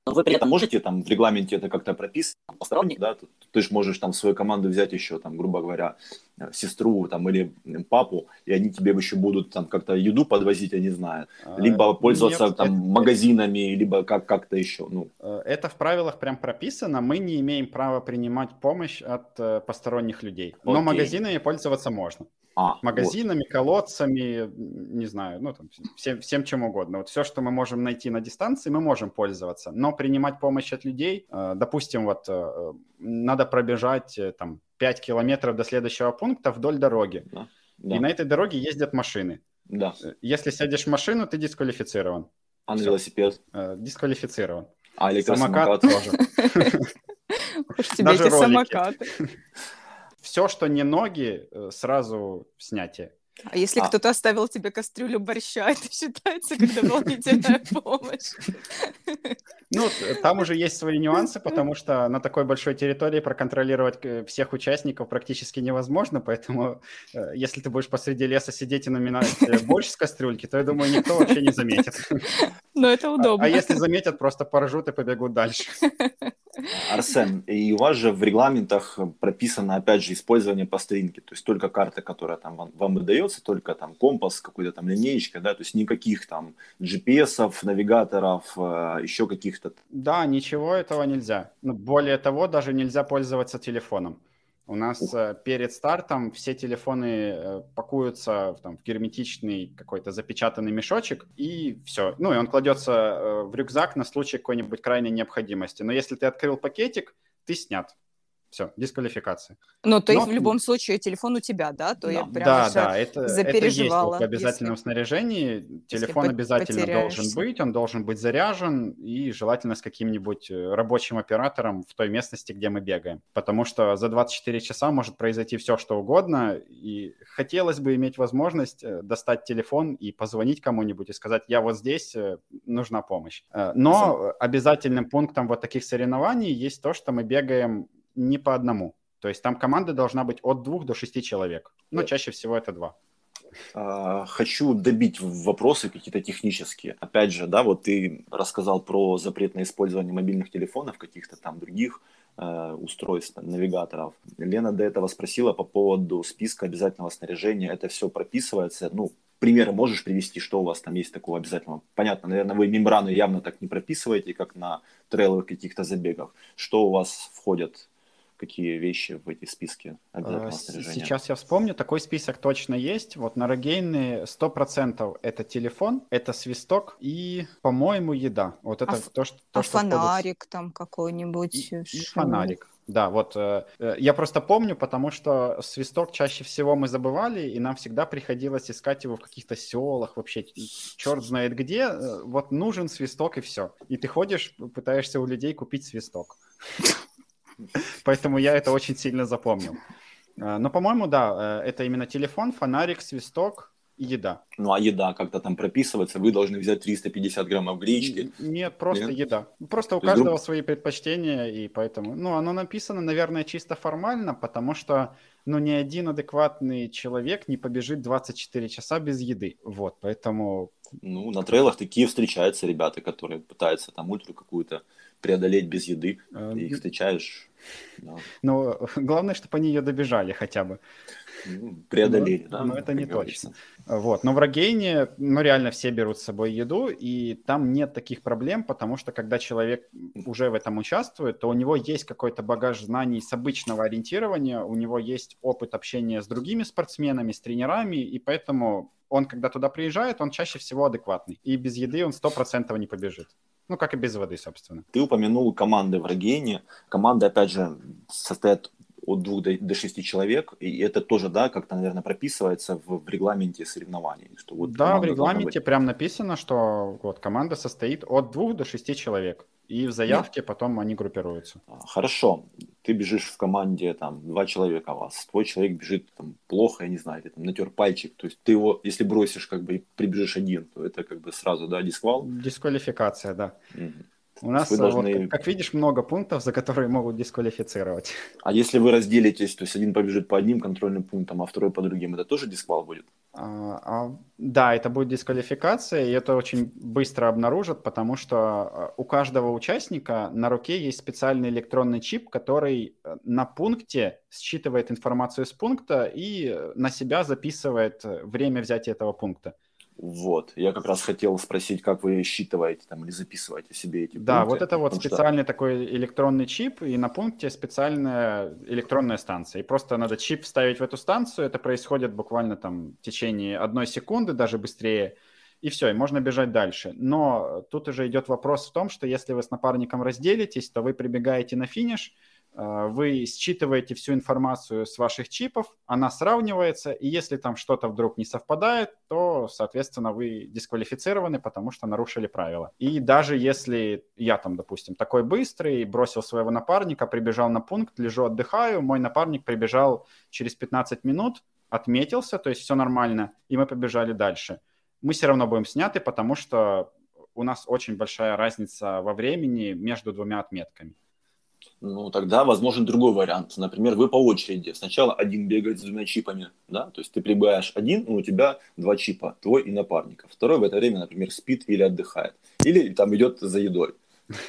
Но вы при этом можете там в регламенте это как-то прописать, посторонний, да, ты, ты же можешь там в свою команду взять еще, там, грубо говоря, э, сестру там или папу, и они тебе еще будут там как-то еду подвозить, я не знаю, а, либо пользоваться Нет, там это, магазинами, либо как- как-то еще, ну. Э, это в правилах прям прописано, мы не имеем права принимать помощь от э, посторонних людей, Окей. но магазинами пользоваться можно. А, Магазинами, вот. колодцами, не знаю, ну там всем, всем чем угодно. Вот все, что мы можем найти на дистанции, мы можем пользоваться. Но принимать помощь от людей, э, допустим, вот э, надо пробежать э, там 5 километров до следующего пункта вдоль дороги. Да, да. И на этой дороге ездят машины. Да. Если сядешь в машину, ты дисквалифицирован. А на велосипед? Дисквалифицирован. А электросамокат? Самокат тоже. Уж тебе эти самокаты все, что не ноги, э, сразу снятие. А если а... кто-то оставил тебе кастрюлю борща, это считается как дополнительная помощь? Ну, там уже есть свои нюансы, потому что на такой большой территории проконтролировать э, всех участников практически невозможно, поэтому э, если ты будешь посреди леса сидеть и наминать борщ с кастрюльки, то, я думаю, никто вообще не заметит. Но это удобно. А, а если заметят, просто поржут и побегут дальше. Арсен, и у вас же в регламентах прописано, опять же, использование по стринке, то есть только карта, которая там вам, вам выдается, только там компас, какой-то там линеечка, да, то есть никаких там GPS, навигаторов, э, еще каких-то. Да, ничего этого нельзя. Ну, более того, даже нельзя пользоваться телефоном. У нас э, перед стартом все телефоны э, пакуются в, там, в герметичный какой-то запечатанный мешочек, и все. Ну, и он кладется э, в рюкзак на случай какой-нибудь крайней необходимости. Но если ты открыл пакетик, ты снят. Все, дисквалификация. Но то есть в любом случае телефон у тебя, да? То да, я прям да, да, это, запереживала. Это есть в обязательном если, снаряжении. Телефон обязательно должен быть, он должен быть заряжен и желательно с каким-нибудь э, рабочим оператором в той местности, где мы бегаем. Потому что за 24 часа может произойти все, что угодно, и хотелось бы иметь возможность э, достать телефон и позвонить кому-нибудь и сказать, я вот здесь, э, нужна помощь. Но обязательным пунктом вот таких соревнований есть то, что мы бегаем не по одному. То есть там команда должна быть от двух до шести человек. Но чаще всего это два. А, хочу добить вопросы какие-то технические. Опять же, да, вот ты рассказал про запрет на использование мобильных телефонов, каких-то там других э, устройств, навигаторов. Лена до этого спросила по поводу списка обязательного снаряжения. Это все прописывается, ну, примеры можешь привести, что у вас там есть такого обязательного? Понятно, наверное, вы мембраны явно так не прописываете, как на трейловых каких-то забегах. Что у вас входит какие вещи в эти списки обязательного снаряжения? Сейчас я вспомню, такой список точно есть. Вот на Рогейны 100% это телефон, это свисток и, по-моему, еда. Вот это а то, что... То, а что фонарик входит... там какой-нибудь? И, и фонарик. Да, вот э, э, я просто помню, потому что свисток чаще всего мы забывали, и нам всегда приходилось искать его в каких-то селах, вообще черт знает где. Э, вот нужен свисток и все. И ты ходишь, пытаешься у людей купить свисток. Поэтому я это очень сильно запомнил. Э, но, по-моему, да, э, это именно телефон, фонарик, свисток и еда. Ну, а еда как-то там прописывается, вы должны взять 350 граммов гречки. Нет, просто Нет? еда. Просто у каждого свои предпочтения, и поэтому... Ну, оно написано, наверное, чисто формально, потому что, ну, ни один адекватный человек не побежит 24 часа без еды. Вот, поэтому... Ну, на трейлах такие встречаются ребята, которые пытаются там ультру какую-то преодолеть без еды. Э, Ты их встречаешь. Да. Но главное, чтобы они ее добежали хотя бы. Ну, преодолели, но, да. Но это не говорится. точно. Вот. Но в Рогейне, ну, реально все берут с собой еду, и там нет таких проблем, потому что когда человек уже в этом участвует, то у него есть какой-то багаж знаний с обычного ориентирования, у него есть опыт общения с другими спортсменами, с тренерами, и поэтому он, когда туда приезжает, он чаще всего адекватный. И без еды он сто процентов не побежит. Ну, как и без воды, собственно. Ты упомянул команды в Рогене. Команды, опять же, состоят от двух до, до шести человек, и это тоже, да, как-то, наверное, прописывается в, в регламенте соревнований. Что вот да, в регламенте прям написано, что вот команда состоит от двух до шести человек. И в заявке Нет. потом они группируются. А, хорошо. Ты бежишь в команде, там, два человека у вас. Твой человек бежит там, плохо, я не знаю, ты там натер пальчик. То есть ты его, если бросишь, как бы, и прибежишь один, то это как бы сразу, да, дисквал? Дисквалификация, да. Угу. У нас, вы должны... вот, как, видишь, много пунктов, за которые могут дисквалифицировать. А если вы разделитесь, то есть один побежит по одним контрольным пунктам, а второй по другим, это тоже дисквал будет? А, а, да, это будет дисквалификация, и это очень быстро обнаружат, потому что а, у каждого участника на руке есть специальный электронный чип, который э, на пункте считывает информацию с пункта и э, на себя записывает э, время взятия этого пункта. Вот, я как раз хотел спросить, как вы считываете там или записываете себе эти Да, пункты, вот это вот специальный что... такой электронный чип, и на пункте специальная электронная станция. И просто надо чип вставить в эту станцию, это происходит буквально там в течение одной секунды, даже быстрее, и все, и можно бежать дальше. Но тут уже идет вопрос в том, что если вы с напарником разделитесь, то вы прибегаете на финиш, вы считываете всю информацию с ваших чипов, она сравнивается, и если там что-то вдруг не совпадает, то, соответственно, вы дисквалифицированы, потому что нарушили правила. И даже если я там, допустим, такой быстрый, бросил своего напарника, прибежал на пункт, лежу, отдыхаю, мой напарник прибежал через 15 минут, отметился, то есть все нормально, и мы побежали дальше. Мы все равно будем сняты, потому что у нас очень большая разница во времени между двумя отметками. Ну, тогда возможен другой вариант. Например, вы по очереди. Сначала один бегает с двумя чипами, да, то есть ты прибегаешь один, но у тебя два чипа, твой и напарника. Второй в это время, например, спит или отдыхает. Или там идет за едой.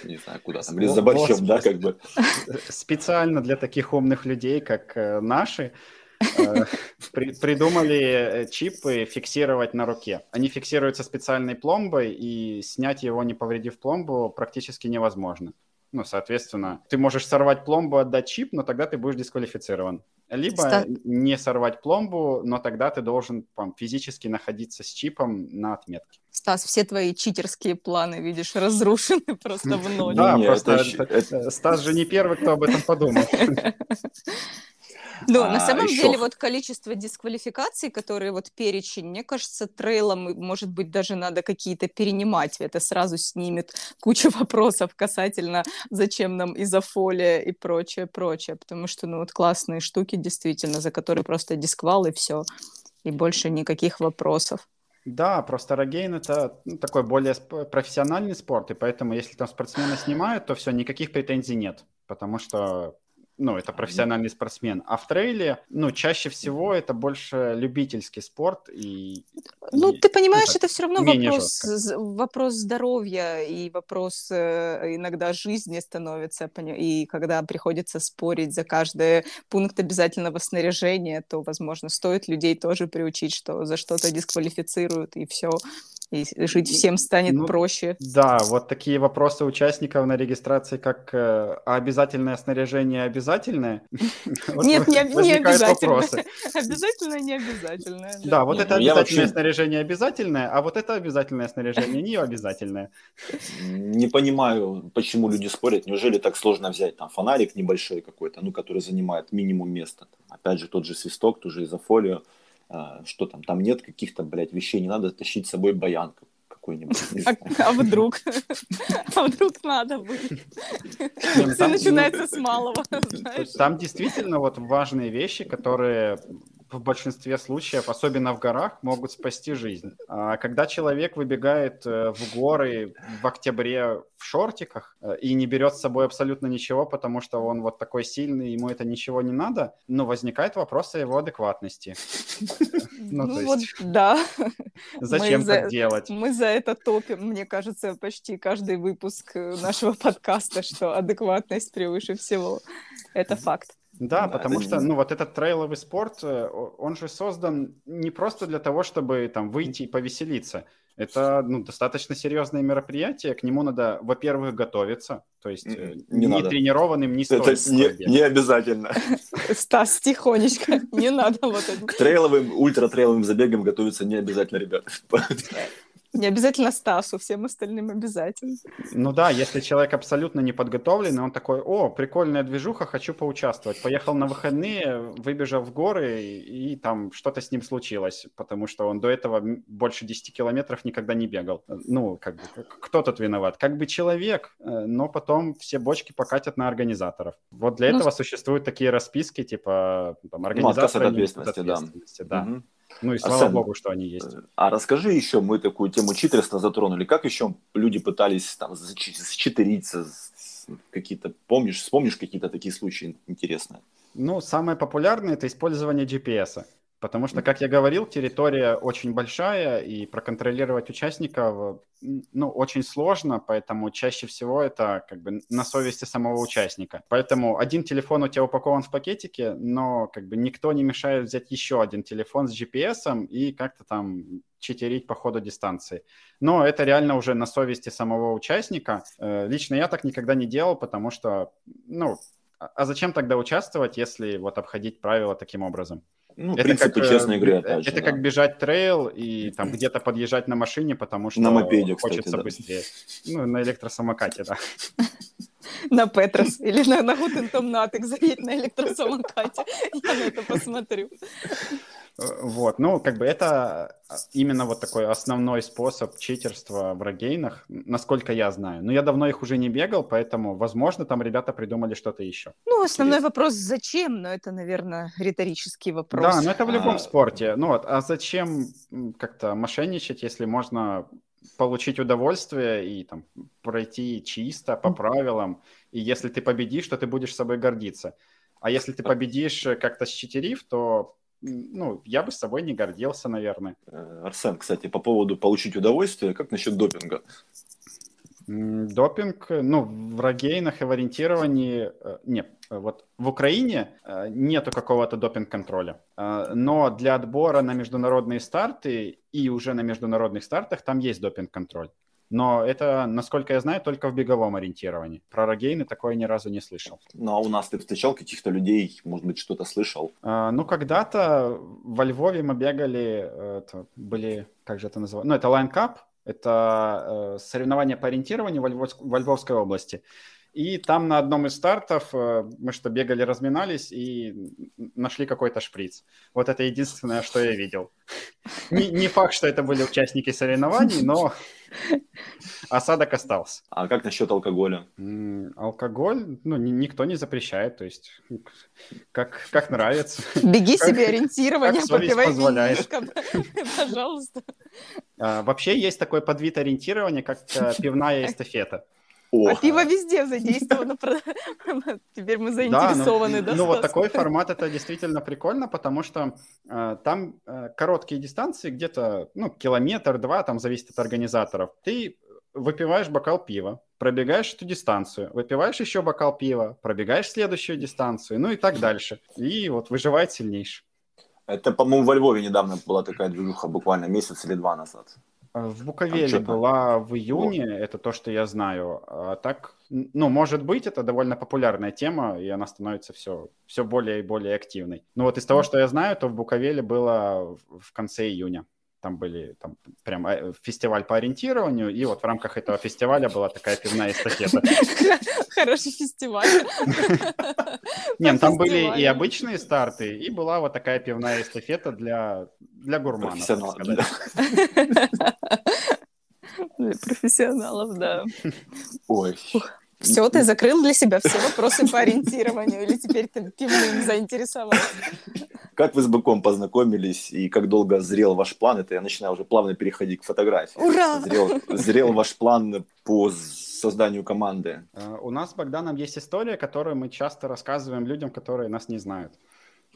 Не знаю, куда там, или за борщом, да, как бы. Специально для таких умных людей, как э, наши, э, придумали э, чипы фиксировать на руке. Они фиксируются специальной пломбой, и снять его, не повредив пломбу, практически невозможно. Ну, соответственно, ты можешь сорвать пломбу, отдать чип, но тогда ты будешь дисквалифицирован. Либо Ста... не сорвать пломбу, но тогда ты должен там, физически находиться с чипом на отметке. Стас, все твои читерские планы, видишь, разрушены просто в ноль. Да, просто Стас же не первый, кто об этом подумал. Ну, а, на самом еще... деле, вот количество дисквалификаций, которые вот перечень, мне кажется, трейлом, может быть, даже надо какие-то перенимать. Это сразу снимет кучу вопросов касательно, зачем нам изофолия и прочее, прочее. Потому что, ну, вот классные штуки, действительно, за которые просто дисквал и все. И больше никаких вопросов. Да, просто рогейн это ну, такой более профессиональный спорт, и поэтому если там спортсмена снимают, то все, никаких претензий нет, потому что ну, это профессиональный спортсмен. А в трейле, ну, чаще всего это больше любительский спорт. И, ну, и, ты понимаешь, это, это все равно вопрос, вопрос здоровья и вопрос э, иногда жизни становится. И когда приходится спорить за каждый пункт обязательного снаряжения, то, возможно, стоит людей тоже приучить, что за что-то дисквалифицируют, и все и жить всем станет ну, проще. Да, вот такие вопросы участников на регистрации, как э, а обязательное снаряжение обязательное? Нет, не обязательно. Обязательное, не обязательное. Да, вот это ну, обязательное снаряжение обязательное, а вот это обязательное снаряжение не обязательное. Не понимаю, почему люди спорят. Неужели так сложно взять там фонарик небольшой какой-то, ну, который занимает минимум места? Опять же, тот же свисток, ту же изофолию что там, там нет каких-то, блядь, вещей, не надо тащить с собой баян какой-нибудь. А, а вдруг? А вдруг надо будет? Все начинается с малого, Там действительно вот важные вещи, которые в большинстве случаев, особенно в горах, могут спасти жизнь. А когда человек выбегает э, в горы в октябре в шортиках э, и не берет с собой абсолютно ничего, потому что он вот такой сильный, ему это ничего не надо, ну, возникает вопрос о его адекватности. Ну, ну вот, да. Зачем так делать? Мы за это топим, мне кажется, почти каждый выпуск э, нашего подкаста, что адекватность превыше всего. Это факт. Да, да потому что, ну, вот этот трейловый спорт, э, он же создан не просто для того, чтобы там выйти и повеселиться. Это, ну, достаточно серьезное мероприятие, к нему надо, во-первых, готовиться, то есть э, не, не тренированным не стоит. Это не, не обязательно. Стас, тихонечко, не надо вот это. К трейловым, ультра-трейловым забегам готовиться не обязательно, ребята. Не обязательно Стасу, всем остальным обязательно. Ну да, если человек абсолютно не подготовленный, он такой, о, прикольная движуха, хочу поучаствовать. Поехал на выходные, выбежал в горы, и, и там что-то с ним случилось, потому что он до этого больше 10 километров никогда не бегал. Ну, как бы, кто тут виноват? Как бы человек, э, но потом все бочки покатят на организаторов. Вот для ну, этого существуют такие расписки, типа там, организаторы... Ну, ответственности, ответственности, да. да. Угу. Ну и слава Арсен, богу, что они есть. А расскажи еще, мы такую тему читерства затронули. Как еще люди пытались там считериться, какие-то, помнишь, вспомнишь какие-то такие случаи интересные? Ну, самое популярное – это использование GPS. Потому что, как я говорил, территория очень большая, и проконтролировать участников ну, очень сложно, поэтому чаще всего это как бы на совести самого участника. Поэтому один телефон у тебя упакован в пакетике, но как бы никто не мешает взять еще один телефон с GPS и как-то там читерить по ходу дистанции. Но это реально уже на совести самого участника. Э, лично я так никогда не делал, потому что, ну, а, а зачем тогда участвовать, если вот обходить правила таким образом? Ну, это принципы как, честной игры, опять же, Это да. как бежать трейл и там где-то подъезжать на машине, потому что на мопеде, хочется кстати, да. быстрее. Ну, на электросамокате, да. На Петрос или на, на Гутентом Натек заедь на электросамокате. Я на это посмотрю. Вот, ну, как бы это а, именно вот такой основной способ читерства в рогейнах, насколько я знаю. Но я давно их уже не бегал, поэтому, возможно, там ребята придумали что-то еще. Ну, основной Интересно. вопрос, зачем? Но это, наверное, риторический вопрос. Да, но это в любом а... спорте. Ну вот, а зачем как-то мошенничать, если можно получить удовольствие и там пройти чисто по правилам, и если ты победишь, то ты будешь собой гордиться. А если ты победишь э, как-то считерив, то ну, я бы с собой не гордился, наверное. Э, Арсен, кстати, по поводу получить удовольствие, как насчет допинга? Допинг, ну, в рогейнах и в ориентировании, э, нет, вот в Украине э, нету какого-то допинг-контроля, но для отбора на международные старты и уже на международных стартах там есть допинг-контроль. Но это, насколько я знаю, только в беговом ориентировании. Про рогейны такое ни разу не слышал. Ну, а у нас ты встречал каких-то людей, может быть, что-то слышал? А, ну, когда-то во Львове мы бегали, это были, как же это называется? Ну, это Line Cup, это э, соревнования по ориентированию во, Львов, во Львовской области. И там на одном из стартов э, мы что, бегали, разминались и нашли какой-то шприц. Вот это единственное, что я видел. Не, не факт, что это были участники соревнований, но осадок остался. А как насчет алкоголя? Алкоголь, ну, никто не запрещает, то есть как, как нравится. Беги себе ориентирование, попивай винишко, пожалуйста. А, вообще есть такой подвид ориентирования, как э, пивная эстафета. О. А пиво везде задействовано. Теперь мы заинтересованы. Да, ну, ну вот такой формат это действительно прикольно, потому что э, там э, короткие дистанции, где-то ну, километр-два, там зависит от организаторов. Ты выпиваешь бокал пива, пробегаешь эту дистанцию, выпиваешь еще бокал пива, пробегаешь следующую дистанцию, ну и так дальше. И вот выживает сильнейший. Это, по-моему, во Львове недавно была такая движуха, буквально месяц или два назад. Э, в Буковеле была в июне, вот. это то, что я знаю. А так, ну, может быть, это довольно популярная тема, и она становится все, все более и более активной. Но вот из того, что я знаю, то в Буковеле было в конце июня там были там прям э, фестиваль по ориентированию, и вот в рамках этого фестиваля была такая пивная эстафета. Хороший фестиваль. Нет, ну, там были и обычные старты, и была вот такая пивная эстафета для, для гурманов. Профессионалов, да. Ой. Все, ты закрыл для себя все вопросы по ориентированию, или теперь ты пивным заинтересовался? Как вы с быком познакомились и как долго зрел ваш план? Это я начинаю уже плавно переходить к фотографии. Ура! Зрел, зрел ваш план по созданию команды. А, у нас с Богданом есть история, которую мы часто рассказываем людям, которые нас не знают.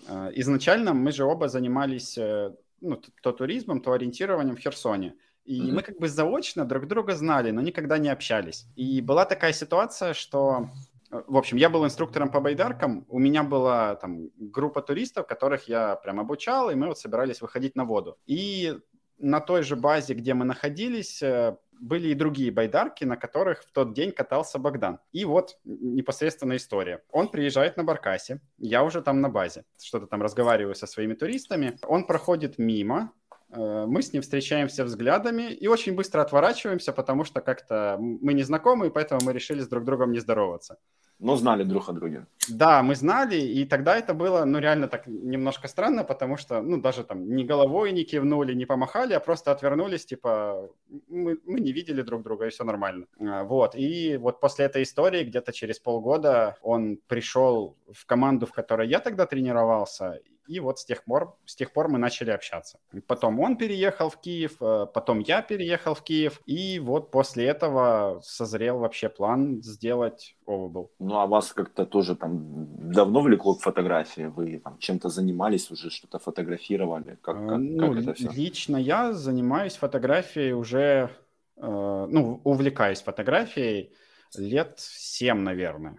А, изначально мы же оба занимались э, ну, то туризмом, то ориентированием в Херсоне. И mm-hmm. мы как бы заочно друг друга знали, но никогда не общались. И была такая ситуация, что в общем, я был инструктором по байдаркам, у меня была там группа туристов, которых я прям обучал, и мы вот собирались выходить на воду. И на той же базе, где мы находились, э, были и другие байдарки, на которых в тот день катался Богдан. И вот непосредственно история. Он приезжает на Баркасе, я уже там на базе, что-то там разговариваю со своими туристами. Он проходит мимо, э, мы с ним встречаемся взглядами и очень быстро отворачиваемся, потому что как-то мы не знакомы, и поэтому мы решили с друг другом не здороваться но знали друг о друге. Да, мы знали, и тогда это было, ну, реально так немножко странно, потому что, ну, даже там ни головой не кивнули, не помахали, а просто отвернулись, типа, мы, мы не видели друг друга, и все нормально. А, вот, и вот после этой истории, где-то через полгода он пришел в команду, в которой я тогда тренировался, и вот с тех пор, с тех пор мы начали общаться. Потом он переехал в Киев, э, потом я переехал в Киев, и вот после этого созрел вообще план сделать Овабл. Ну, а вас как-то тоже там давно влекло к фотографии? Вы там чем-то занимались уже, что-то фотографировали? Как, как, ну, как это все? Лично я занимаюсь фотографией уже, э, ну, увлекаюсь фотографией лет 7, наверное.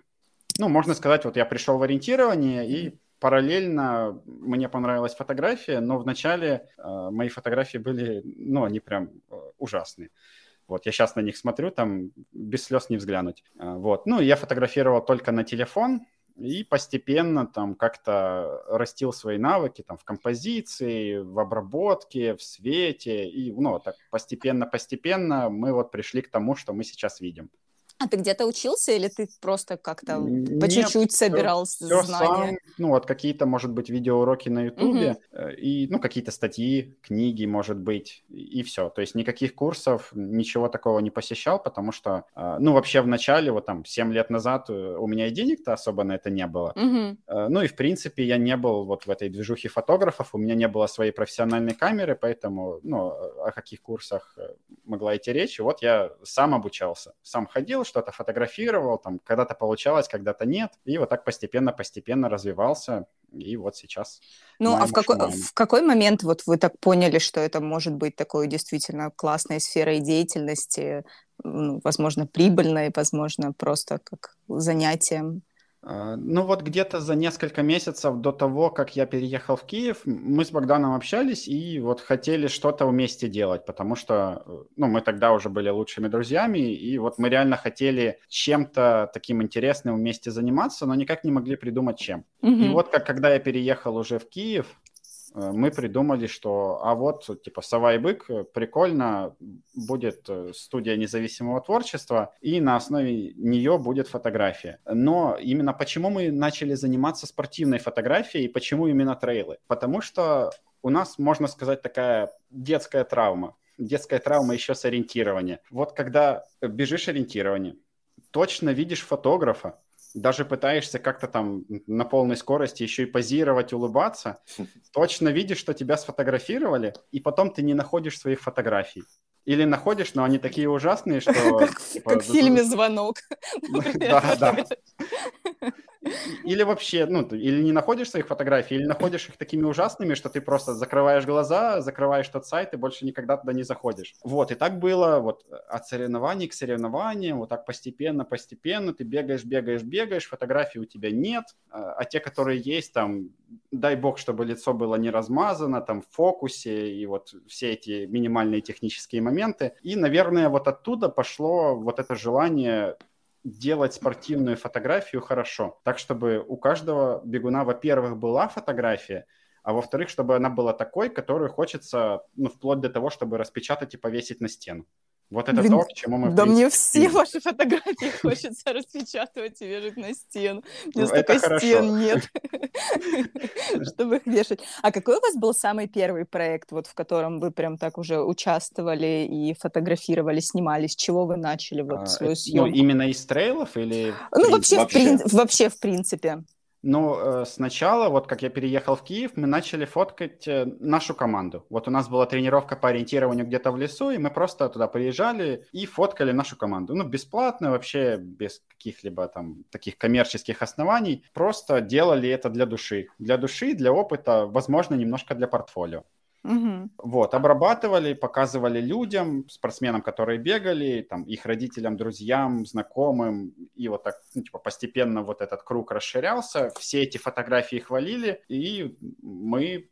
Ну, можно сказать, вот я пришел в ориентирование, и параллельно мне понравилась фотография, но вначале э, мои фотографии были, ну, они прям э, ужасные. Вот, я сейчас на них смотрю, там без слез не взглянуть. Э, вот, ну, я фотографировал только на телефон, и постепенно там как-то растил свои навыки там в композиции, в обработке, в свете, и, ну, так постепенно-постепенно мы вот пришли к тому, что мы сейчас видим. А ты где-то учился или ты просто как-то по чуть-чуть собирал все знания? Сам, ну вот какие-то, может быть, видеоуроки на Ютубе угу. и, ну, какие-то статьи, книги, может быть, и все. То есть никаких курсов, ничего такого не посещал, потому что, э, ну, вообще в начале, вот там, 7 лет назад э, у меня и денег-то особо на это не было. Угу. Ну и, в принципе, я не был вот в этой движухе фотографов, у меня не было своей профессиональной камеры, поэтому, ну, о каких курсах могла идти речь. И вот я сам обучался, сам ходил, что-то фотографировал, там когда-то получалось, когда-то нет, и вот так постепенно-постепенно развивался, и вот сейчас. Ну, а в какой, в какой момент вот вы так поняли, что это может быть такой действительно классной сферой деятельности, ну, возможно, прибыльной, возможно, просто как занятием? А, ну вот где-то за несколько месяцев до того, как я переехал в Киев, мы с Богданом общались и вот хотели что-то вместе делать, потому что э, ну, мы тогда уже были лучшими друзьями, и вот мы реально хотели чем-то таким интересным вместе заниматься, но никак не могли придумать чем. Mm-hmm. И вот как когда я переехал уже в Киев, мы придумали, что, а вот, типа, «Сова и бык», э, прикольно, будет э, студия независимого творчества, и на основе нее будет фотография. Но именно почему мы начали заниматься спортивной фотографией, и почему именно трейлы? Потому что у нас, можно сказать, такая детская травма. Детская травма еще с ориентирования. Вот когда бежишь ориентирование, точно видишь фотографа, даже пытаешься как-то там на полной скорости еще и позировать, улыбаться, точно видишь, что тебя сфотографировали, и потом ты не находишь своих фотографий. Или находишь, но они такие ужасные, что... Как, типа, в фильме «Звонок». Да, да. Или вообще, ну, или не находишь своих фотографий, или находишь их такими ужасными, что ты просто закрываешь глаза, закрываешь тот сайт и больше никогда туда не заходишь. Вот, и так было вот от соревнований к соревнованиям, вот так постепенно, постепенно ты бегаешь, бегаешь, бегаешь, фотографий у тебя нет, а, а те, которые есть, там, дай бог, чтобы лицо было не размазано, там, в фокусе и вот все эти минимальные технические моменты. И, наверное, вот оттуда пошло вот это желание делать спортивную фотографию хорошо. Так, чтобы у каждого бегуна, во-первых, была фотография, а во-вторых, чтобы она была такой, которую хочется, ну, вплоть до того, чтобы распечатать и повесить на стену. Вот это Блин, то, к чему мы... Да мне все ваши фотографии хочется распечатывать и вешать на стену. У меня столько стен нет, чтобы их вешать. А какой у вас был самый первый проект, вот в котором вы прям так уже участвовали и фотографировали, снимали? С чего вы начали вот а, свою съемку? Ну, именно из трейлов или... Ну, вообще, вообще в принципе. Ну, э, сначала, вот как я переехал в Киев, мы начали фоткать э, нашу команду. Вот у нас была тренировка по ориентированию где-то в лесу, и мы просто туда приезжали и фоткали нашу команду. Ну, бесплатно, вообще без каких-либо там таких коммерческих оснований. Просто делали это для души. Для души, для опыта, возможно, немножко для портфолио. Угу. Вот, обрабатывали, показывали людям, спортсменам, которые бегали, там, их родителям, друзьям, знакомым, и вот так, ну, типа, постепенно вот этот круг расширялся, все эти фотографии хвалили, и мы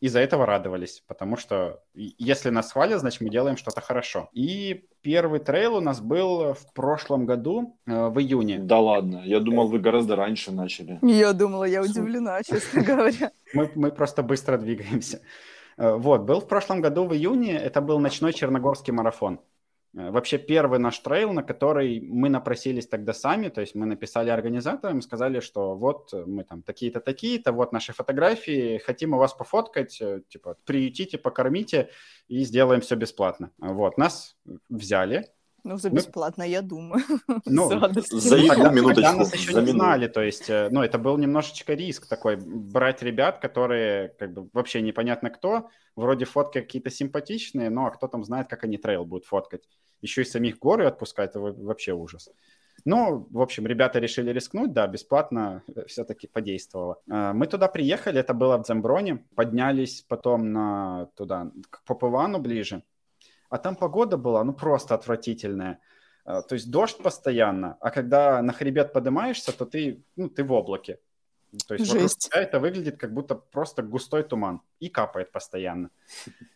из-за этого радовались, потому что если нас хвалят, значит, мы делаем что-то хорошо. И первый трейл у нас был в прошлом году, э, в июне. Да ладно, я думал, вы гораздо раньше начали. Я думала, я удивлена, честно говоря. Мы, мы просто быстро двигаемся. Э, вот, был в прошлом году в июне, это был ночной Черногорский марафон. Э, вообще первый наш трейл, на который мы напросились тогда сами, то есть мы написали организаторам, сказали, что вот мы там такие-то, такие-то, вот наши фотографии, хотим у вас пофоткать, э, типа приютите, покормите и сделаем все бесплатно. Вот, нас взяли, Ну, за бесплатно, ну, я думаю. Ну, за еду, минуточку. Тогда нас еще за не знали, то есть, э, ну, это был немножечко риск такой, брать ребят, которые, как бы, вообще непонятно кто, вроде фотки какие-то симпатичные, но а кто там знает, как они трейл будут фоткать. Еще и самих горы отпускать, это вообще ужас. Ну, в общем, ребята решили рискнуть, да, бесплатно э, все-таки подействовало. А, мы туда приехали, это было в Дземброне, поднялись потом на туда, к Попывану ближе, а там погода была, ну, просто отвратительная. А, то есть дождь постоянно, а когда на хребет поднимаешься, то ты, ну, ты в облаке. То есть Жесть. вокруг тебя это выглядит как будто просто густой туман и капает постоянно.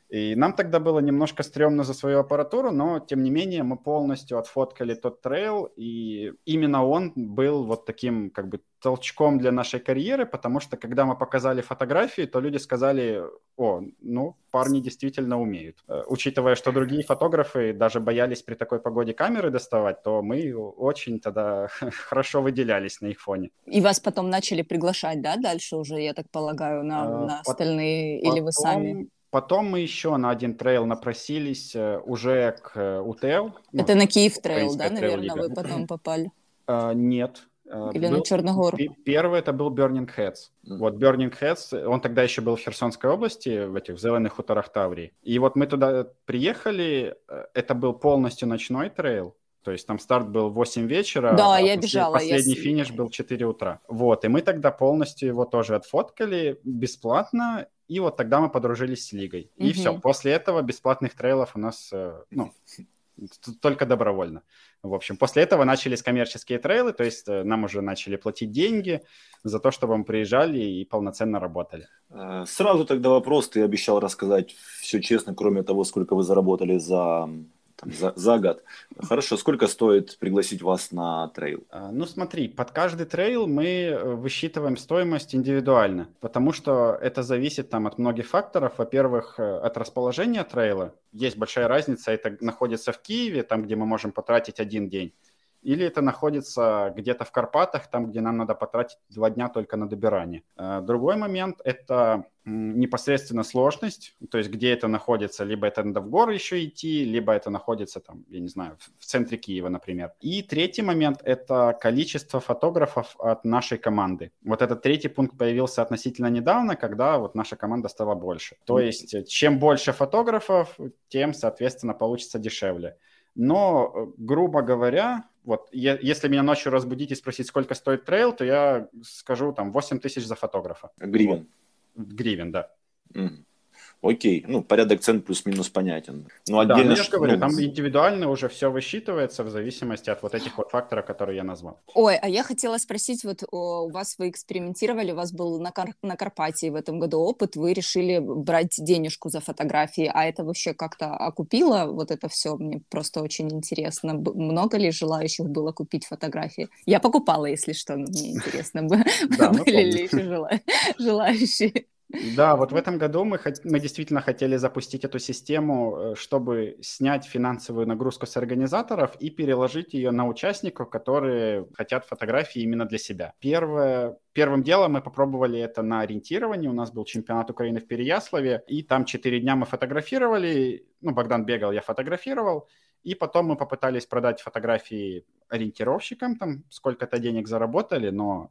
И нам тогда было немножко стрёмно за свою аппаратуру, но тем не менее мы полностью отфоткали тот трейл, и именно он был вот таким как бы толчком для нашей карьеры, потому что когда мы показали фотографии, то люди сказали, о, ну, парни действительно умеют. Э, учитывая, что другие фотографы даже боялись при такой погоде камеры доставать, то мы очень тогда хорошо выделялись на их фоне. И вас потом начали приглашать, да, дальше уже, я так полагаю, на, а, на остальные, потом... или вы сами? Потом мы еще на один трейл напросились э, уже к э, УТЛ. Ну, Это на Киев трейл, да, наверное, вы потом попали? Э, нет. Или был, на Черногору? Первый это был Burning Heads. Вот Burning Heads, он тогда еще был в Херсонской области, в этих в зеленых хуторах Таврии. И вот мы туда приехали, это был полностью ночной трейл. То есть там старт был в 8 вечера, да, а я послед, бежала, последний я... финиш был в 4 утра. Вот, и мы тогда полностью его тоже отфоткали бесплатно, и вот тогда мы подружились с лигой. И угу. все, после этого бесплатных трейлов у нас, э, ну, только добровольно. В общем, после этого начались коммерческие трейлы, то есть э, нам уже начали платить деньги за то, чтобы мы приезжали и полноценно работали. Э, сразу тогда вопрос, ты обещал рассказать все честно, кроме того, сколько вы заработали за там, за, за год. Хорошо, сколько стоит пригласить вас на трейл? А, ну смотри, под каждый трейл мы э, высчитываем стоимость индивидуально, потому что это зависит там от многих факторов. Во-первых, э, от расположения трейла. Есть большая разница, это находится в Киеве, там, где мы можем потратить один день или это находится где-то в Карпатах, там, где нам надо потратить два дня только на добирание. А, другой момент – это непосредственно сложность, то есть где это находится, либо это надо в горы еще идти, либо это находится там, я не знаю, в центре Киева, например. И третий момент – это количество фотографов от нашей команды. Вот этот третий пункт появился относительно недавно, когда вот наша команда стала больше. То есть чем больше фотографов, тем, соответственно, получится дешевле. Но, э, грубо говоря, вот я, если меня ночью разбудить и спросить, сколько стоит трейл, то я скажу там 8 тысяч за фотографа. Гривен. Вот. Гривен, да. Mm окей, ну, порядок цен плюс-минус понятен. Но отдельно... Да, ну, я же говорю, ну... там индивидуально уже все высчитывается в зависимости от вот этих вот факторов, которые я назвал. Ой, а я хотела спросить, вот у вас вы экспериментировали, у вас был на, Кар... на Карпатии в этом году опыт, вы решили брать денежку за фотографии, а это вообще как-то окупило вот это все? Мне просто очень интересно. Много ли желающих было купить фотографии? Я покупала, если что, но мне интересно, были ли еще желающие. Да, вот в этом году мы, мы действительно хотели запустить эту систему, э, чтобы снять финансовую нагрузку с организаторов и переложить ее на участников, которые хотят фотографии именно для себя. Первое, первым делом мы попробовали это на ориентировании. У нас был чемпионат Украины в Переяславе, и там четыре дня мы фотографировали. Ну, Богдан бегал, я фотографировал. И потом мы попытались продать фотографии ориентировщикам, там сколько-то денег заработали, но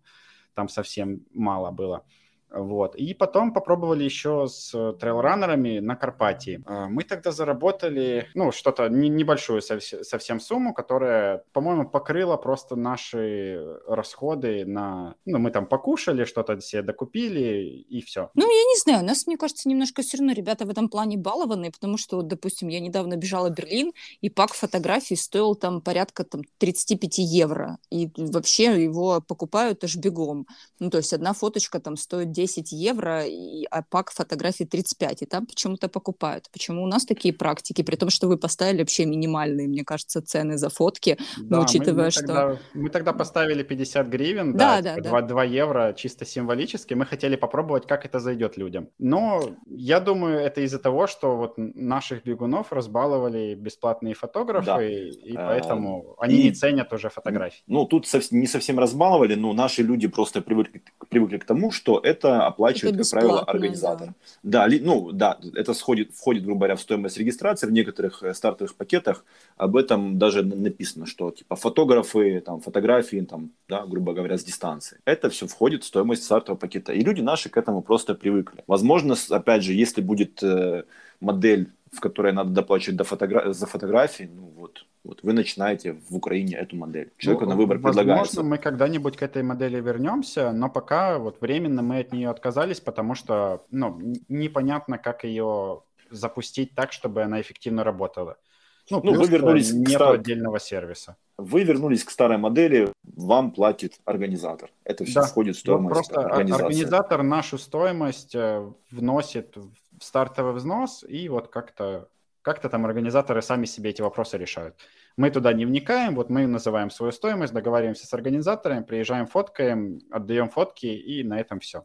там совсем мало было. Вот. И потом попробовали еще с трейлранерами на Карпатии. А, мы тогда заработали, ну, что-то не, небольшую совсем сумму, которая, по-моему, покрыла просто наши расходы на... Ну, мы там покушали, что-то себе докупили, и все. Ну, я не знаю, у нас, мне кажется, немножко все равно ребята в этом плане балованные, потому что, вот, допустим, я недавно бежала в Берлин, и пак фотографий стоил там порядка там 35 евро, и вообще его покупают аж бегом. Ну, то есть одна фоточка там стоит 10 евро, и, а пак фотографий 35, и там почему-то покупают. Почему у нас такие практики, при том, что вы поставили вообще минимальные, мне кажется, цены за фотки, да, но учитывая, мы, мы что... Тогда, мы тогда поставили 50 гривен, да, да, да, 2, да. 2 евро чисто символически, мы хотели попробовать, как это зайдет людям. Но я думаю, это из-за того, что вот наших бегунов разбаловали бесплатные фотографы, да. и, и а, поэтому а, они и... не ценят уже фотографии. Ну, тут не совсем разбаловали, но наши люди просто привыкли, привыкли к тому, что это оплачивает, это как правило, организатор. Да, да ну да, это сходит, входит, грубо говоря, в стоимость регистрации. В некоторых э, стартовых пакетах об этом даже написано, что типа фотографы, там, фотографии, там, да, грубо говоря, с дистанции. Это все входит в стоимость стартового пакета. И люди наши к этому просто привыкли. Возможно, опять же, если будет э, модель в которой надо доплачивать до фотогра... за фотографии, ну вот, вот вы начинаете в Украине эту модель. Человеку ну, на выбор возможно, предлагается. мы когда-нибудь к этой модели вернемся, но пока вот временно мы от нее отказались, потому что ну, непонятно, как ее запустить так, чтобы она эффективно работала. Ну, ну вы вернулись нет к стар... отдельного сервиса. Вы вернулись к старой модели, вам платит организатор. Это все да. входит в стоимость просто организации. Организатор нашу стоимость э, вносит в стартовый взнос, и вот как-то как-то там организаторы сами себе эти вопросы решают. Мы туда не вникаем, вот мы называем свою стоимость, договариваемся с организаторами, приезжаем, фоткаем, отдаем фотки, и на этом все.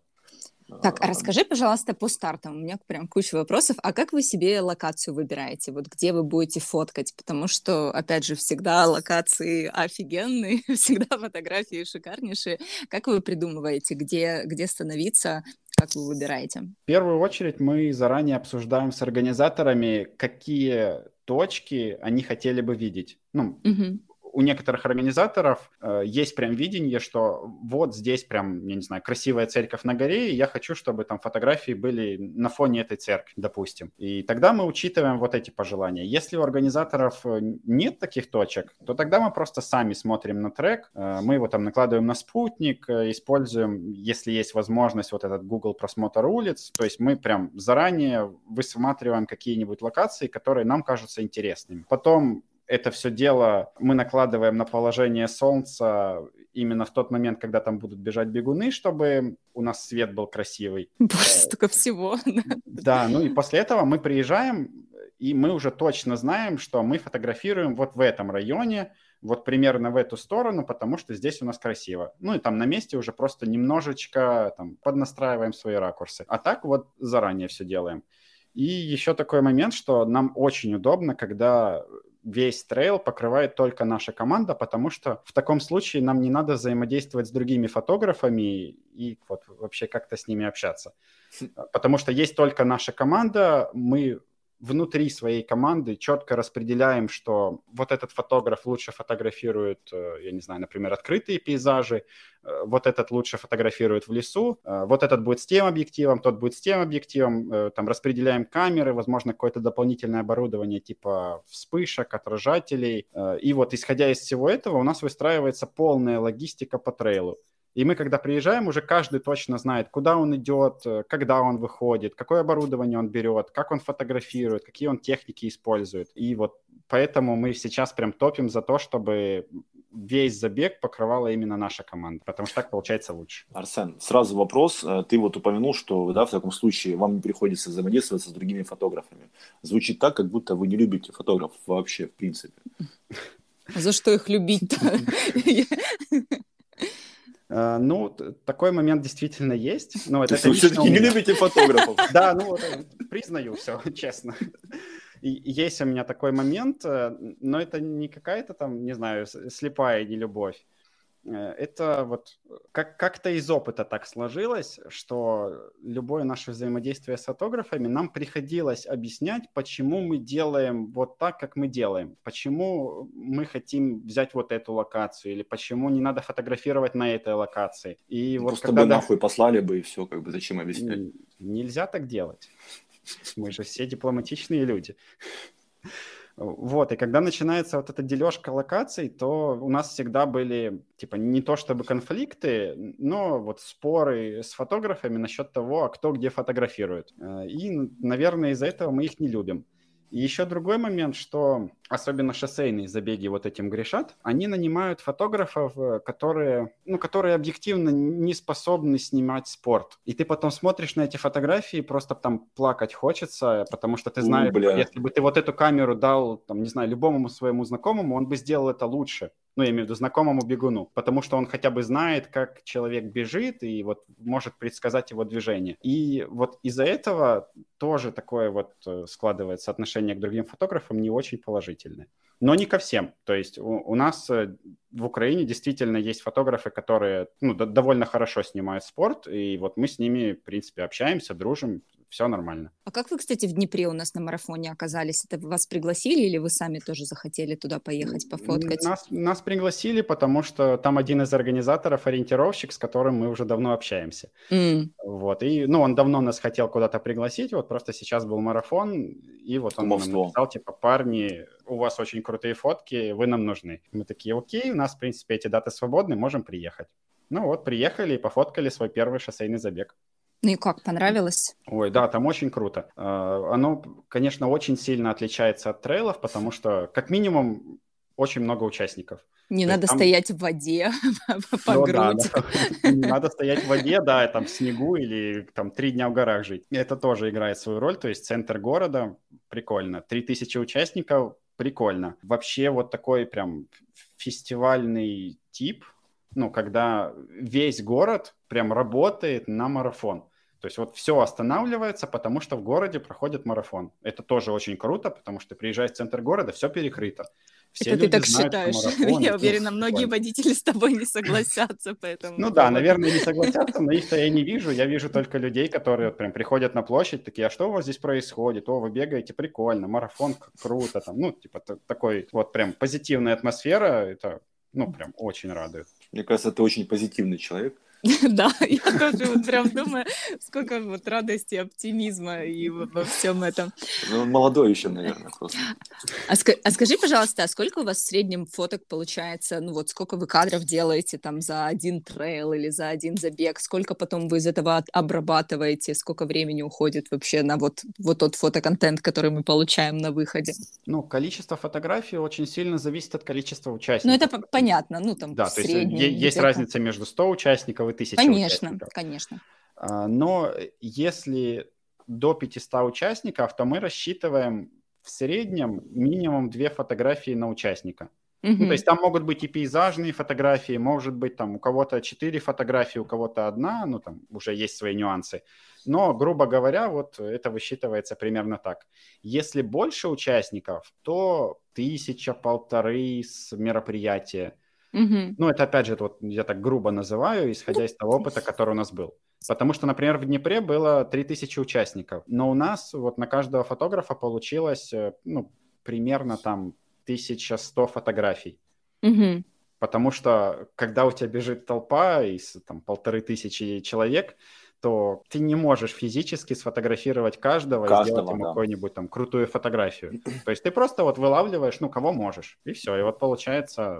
Так, а расскажи, пожалуйста, по стартам. У меня прям куча вопросов. А как вы себе локацию выбираете? Вот где вы будете фоткать? Потому что, опять же, всегда локации офигенные, всегда фотографии шикарнейшие. Как вы придумываете, где, где становиться? Как вы выбираете? В первую очередь мы заранее обсуждаем с организаторами, какие точки они хотели бы видеть. Ну, угу у некоторых организаторов э, есть прям видение, что вот здесь прям, я не знаю, красивая церковь на горе, и я хочу, чтобы там фотографии были на фоне этой церкви, допустим. И тогда мы учитываем вот эти пожелания. Если у организаторов э, нет таких точек, то тогда мы просто сами смотрим на трек, э, мы его там накладываем на спутник, э, используем, если есть возможность, вот этот Google просмотр улиц, то есть мы прям заранее высматриваем какие-нибудь локации, которые нам кажутся интересными. Потом это все дело мы накладываем на положение солнца именно в тот момент, когда там будут бежать бегуны, чтобы у нас свет был красивый. Боже, столько всего. Да, ну и после этого мы приезжаем, и мы уже точно знаем, что мы фотографируем вот в этом районе, вот примерно в эту сторону, потому что здесь у нас красиво. Ну и там на месте уже просто немножечко там поднастраиваем свои ракурсы. А так вот заранее все делаем. И еще такой момент, что нам очень удобно, когда весь трейл покрывает только наша команда, потому что в таком случае нам не надо взаимодействовать с другими фотографами и вот вообще как-то с ними общаться. Потому что есть только наша команда, мы внутри своей команды четко распределяем, что вот этот фотограф лучше фотографирует, э, я не знаю, например, открытые пейзажи, э, вот этот лучше фотографирует в лесу, э, вот этот будет с тем объективом, тот будет с тем объективом, там распределяем камеры, возможно, какое-то дополнительное оборудование типа вспышек, отражателей. И вот исходя из всего этого у нас выстраивается полная логистика по трейлу. И мы, когда приезжаем, уже каждый точно знает, куда он идет, э, когда он выходит, какое оборудование он берет, как он фотографирует, какие он техники использует. И вот поэтому мы сейчас прям топим за то, чтобы весь забег покрывала именно наша команда, потому что так получается лучше. Арсен, сразу вопрос. Э, ты вот упомянул, что да, в таком случае вам не приходится взаимодействовать с другими фотографами. Звучит так, как будто вы не любите фотографов вообще, в принципе. За что их любить-то? Э, ну, такой момент действительно есть. Но это, вы все-таки не любите фотографов. Да, ну, признаю все, честно. Есть у меня такой момент, э, но это не какая-то там, не знаю, слепая нелюбовь. Э, это вот как- как-то из опыта так сложилось, что любое наше взаимодействие с фотографами нам приходилось объяснять, почему мы делаем вот так, как мы делаем, почему мы хотим взять вот эту локацию, или почему не надо фотографировать на этой локации. И ну, вот Просто когда бы нахуй послали бы и все, как бы зачем объяснять? Нельзя так делать. Мы же все дипломатичные люди. Вот, и когда начинается вот эта дележка локаций, то у нас всегда были, типа, не то чтобы конфликты, но вот споры с фотографами насчет того, а кто где фотографирует. Э, и, наверное, из-за этого мы их не любим. Еще другой момент, что особенно шоссейные забеги вот этим грешат, они нанимают фотографов, э, которые, ну, которые объективно не способны снимать спорт. И ты потом смотришь на эти фотографии, просто там плакать хочется, потому что ты знаешь, О, если бы ты вот эту камеру дал, там, не знаю, любому своему знакомому, он бы сделал это лучше. Ну, я имею в виду знакомому бегуну, потому что он хотя бы знает, как человек бежит и вот может предсказать его движение. И вот из-за этого тоже такое вот э, складывается отношение к другим фотографам не очень положительное. Но не ко всем. То есть у, у нас э, в Украине действительно есть фотографы, которые ну, довольно хорошо снимают спорт, и вот мы с ними, в принципе, общаемся, дружим, все нормально. А как вы, кстати, в Днепре у нас на марафоне оказались? Это вас пригласили или вы сами тоже захотели туда поехать, пофоткать? Нас, нас пригласили, потому что там один из организаторов, ориентировщик, с которым мы уже давно общаемся. Mm. Вот, и, ну, он давно нас хотел куда-то пригласить, вот просто сейчас был марафон, и вот он Кумовство. нам написал, типа, парни, у вас очень крутые фотки, вы нам нужны. Мы такие, окей, у нас, в принципе, эти даты свободны, можем приехать. Ну вот, приехали и пофоткали свой первый шоссейный забег. Ну и как, понравилось? Ой, да, там очень круто. А, оно, конечно, очень сильно отличается от трейлов, потому что, как минимум, очень много участников. Не надо там... стоять в воде по ну, грудь. Да, да. Не надо стоять в воде, да, там в снегу или там три дня в горах жить. Это тоже играет свою роль, то есть центр города, прикольно. Три тысячи участников, прикольно. Вообще вот такой прям фестивальный тип, ну, когда весь город прям работает на марафон. То есть вот все останавливается, потому что в городе проходит марафон. Это тоже очень круто, потому что приезжаешь в центр города, все перекрыто. Все Это ты так знают, считаешь? Марафон, я уверена, многие водители с тобой не согласятся, поэтому... Ну да, наверное, не согласятся, но их-то я не вижу. Я вижу только людей, которые прям приходят на площадь, такие, а что у вас здесь происходит? О, вы бегаете, прикольно, марафон круто, там, ну, типа такой вот прям позитивная атмосфера, это, ну, прям очень радует. Мне кажется, ты очень позитивный человек. Да, я тоже вот прям думаю, сколько вот радости, оптимизма и во всем этом. Ну, молодой еще, наверное, просто. А, а скажи, пожалуйста, а сколько у вас в среднем фоток получается, ну вот сколько вы кадров делаете там за один трейл или за один забег, сколько потом вы из этого обрабатываете, сколько времени уходит вообще на вот, вот тот фотоконтент, который мы получаем на выходе? Ну, количество фотографий очень сильно зависит от количества участников. Ну, это понятно, ну там Да, то есть есть разница между 100 участников и тысячи Конечно, участников. конечно. А, но если до 500 участников, то мы рассчитываем в среднем минимум две фотографии на участника. Mm-hmm. Ну, то есть там могут быть и пейзажные фотографии, может быть там у кого-то четыре фотографии, у кого-то одна, ну там уже есть свои нюансы. Но, грубо говоря, вот это высчитывается примерно так. Если больше участников, то тысяча, полторы с мероприятия. Угу. Ну, это опять же, вот я так грубо называю, исходя из того опыта, который у нас был. Потому что, например, в Днепре было 3000 участников, но у нас вот на каждого фотографа получилось, э, ну, примерно там 1100 фотографий. Угу. Потому что, когда у тебя бежит толпа из там полторы тысячи человек, то ты не можешь физически сфотографировать каждого, каждого и сделать ему да. какую-нибудь там крутую фотографию. То есть ты просто вот вылавливаешь, ну, кого можешь, и все. И вот получается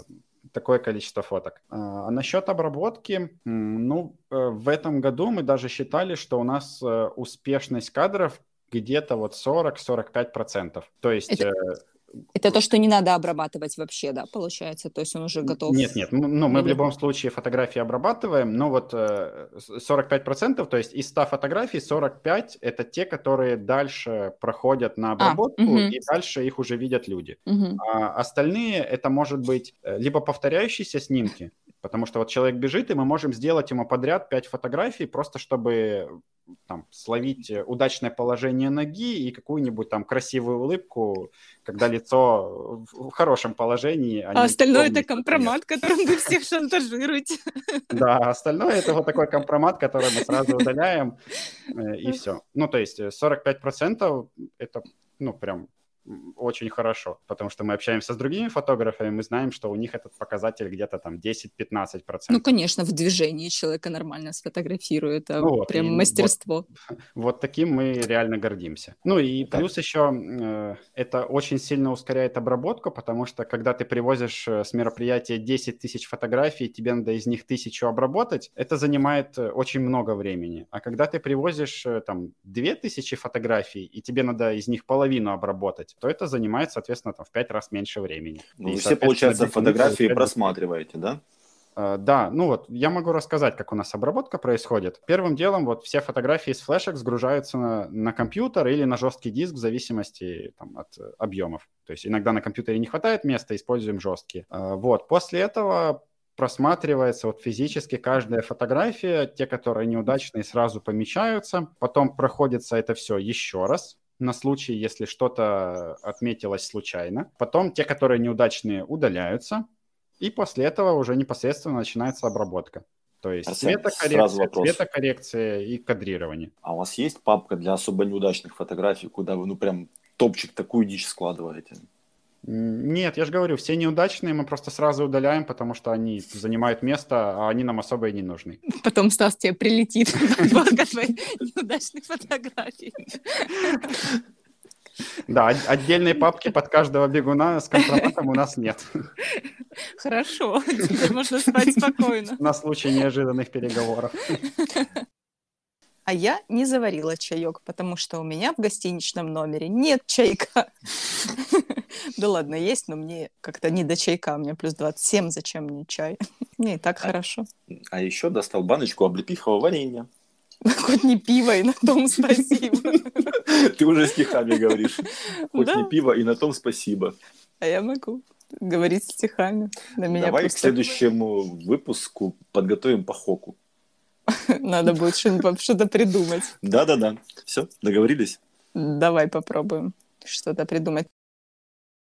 такое количество фоток. А, а насчет обработки, ну, э, в этом году мы даже считали, что у нас э, успешность кадров где-то вот 40-45%. То есть... Это... Э, это то, что не надо обрабатывать вообще, да, получается? То есть он уже готов? Нет, нет, ну мы Или... в любом случае фотографии обрабатываем, но вот 45%, то есть из 100 фотографий 45 – это те, которые дальше проходят на а, обработку, а, угу. и дальше их уже видят люди. Угу. А остальные – это может быть э, либо повторяющиеся снимки, потому что вот человек бежит, и мы можем сделать ему подряд 5 фотографий, просто чтобы там, словить э, удачное положение ноги и какую-нибудь там красивую улыбку, когда лицо в хорошем положении. А, а остальное это компромат, которым вы всех шантажируете. Да, остальное это вот такой компромат, который мы сразу удаляем, э, и все. Ну, то есть 45% это, ну, прям очень хорошо, потому что мы общаемся с другими фотографами, мы знаем, что у них этот показатель где-то там 10-15%. Ну, конечно, в движении человека нормально сфотографирует, а ну, вот, прям мастерство. Вот, вот таким мы реально гордимся. Ну и так. плюс еще э, это очень сильно ускоряет обработку, потому что когда ты привозишь э, с мероприятия 10 тысяч фотографий, тебе надо из них тысячу обработать, это занимает э, очень много времени. А когда ты привозишь там 2000 фотографий, и тебе надо из них половину обработать, делать, то это занимает, соответственно, там, в пять раз меньше времени. Ну, вы все, получается, фотографии просматриваете, да? Uh, да, ну вот я могу рассказать, как у нас обработка происходит. Первым делом вот все фотографии с флешек сгружаются на, на компьютер или на жесткий диск в зависимости там, от объемов. То есть иногда на компьютере не хватает места, используем жесткие. Uh, вот, после этого просматривается вот физически каждая фотография, те, которые неудачные, сразу помечаются, потом проходится это все еще раз, на случай, если что-то отметилось случайно. Потом те, которые неудачные, удаляются, и после этого уже непосредственно начинается обработка. То есть цветокоррекция, цветокоррекция и кадрирование. А у вас есть папка для особо неудачных фотографий, куда вы ну прям топчик такую дичь складываете? Нет, я же говорю, все неудачные мы просто сразу удаляем, потому что они занимают место, а они нам особо и не нужны. Потом Стас тебе прилетит подборка твоих неудачных фотографий. Да, отдельной папки под каждого бегуна с компроматом у нас нет. Хорошо, теперь можно спать спокойно. На случай неожиданных переговоров. А я не заварила чаек, потому что у меня в гостиничном номере нет чайка. Да ладно, есть, но мне как-то не до чайка. У меня плюс 27, зачем мне чай? Мне и так а хорошо. А еще достал баночку облепихового варенья. Хоть не пиво, и на том спасибо. Ты уже стихами говоришь. Хоть не пиво, и на том спасибо. А я могу говорить стихами. Давай к следующему выпуску подготовим по хоку. Надо будет что-то придумать. Да-да-да. Все, договорились? Давай попробуем что-то придумать.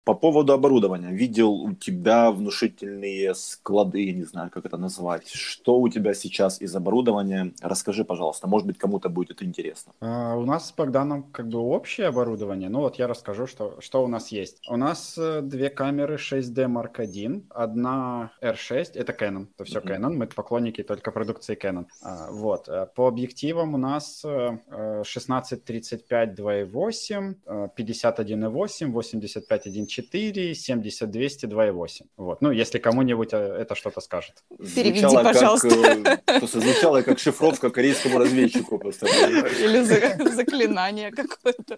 По поводу оборудования. Видел у тебя внушительные склады, я не знаю, как это назвать. Что у тебя сейчас из оборудования? Расскажи, пожалуйста. Может быть, кому-то будет это интересно. А, у нас с Богданом как бы общее оборудование. Ну вот я расскажу, что, что у нас есть. У нас э, две камеры 6D Mark I, одна R6, это Canon, это все mm-hmm. Canon, мы поклонники только продукции Canon. А, вот. Э, по объективам у нас 16-35 2.8, 51.8, 85 1.4, 4, 70, 200, 2,8. Вот. Ну, если кому-нибудь э, это что-то скажет. Переведи, звучало пожалуйста. Как, э, просто звучало как шифровка корейскому разведчику. Просто. Или заклинание какое-то.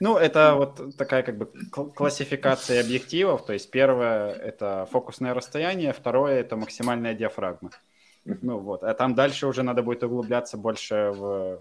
Ну, это вот такая как бы классификация объективов. То есть первое – это фокусное расстояние, второе – это максимальная диафрагма. Ну вот, а там дальше уже надо будет углубляться больше в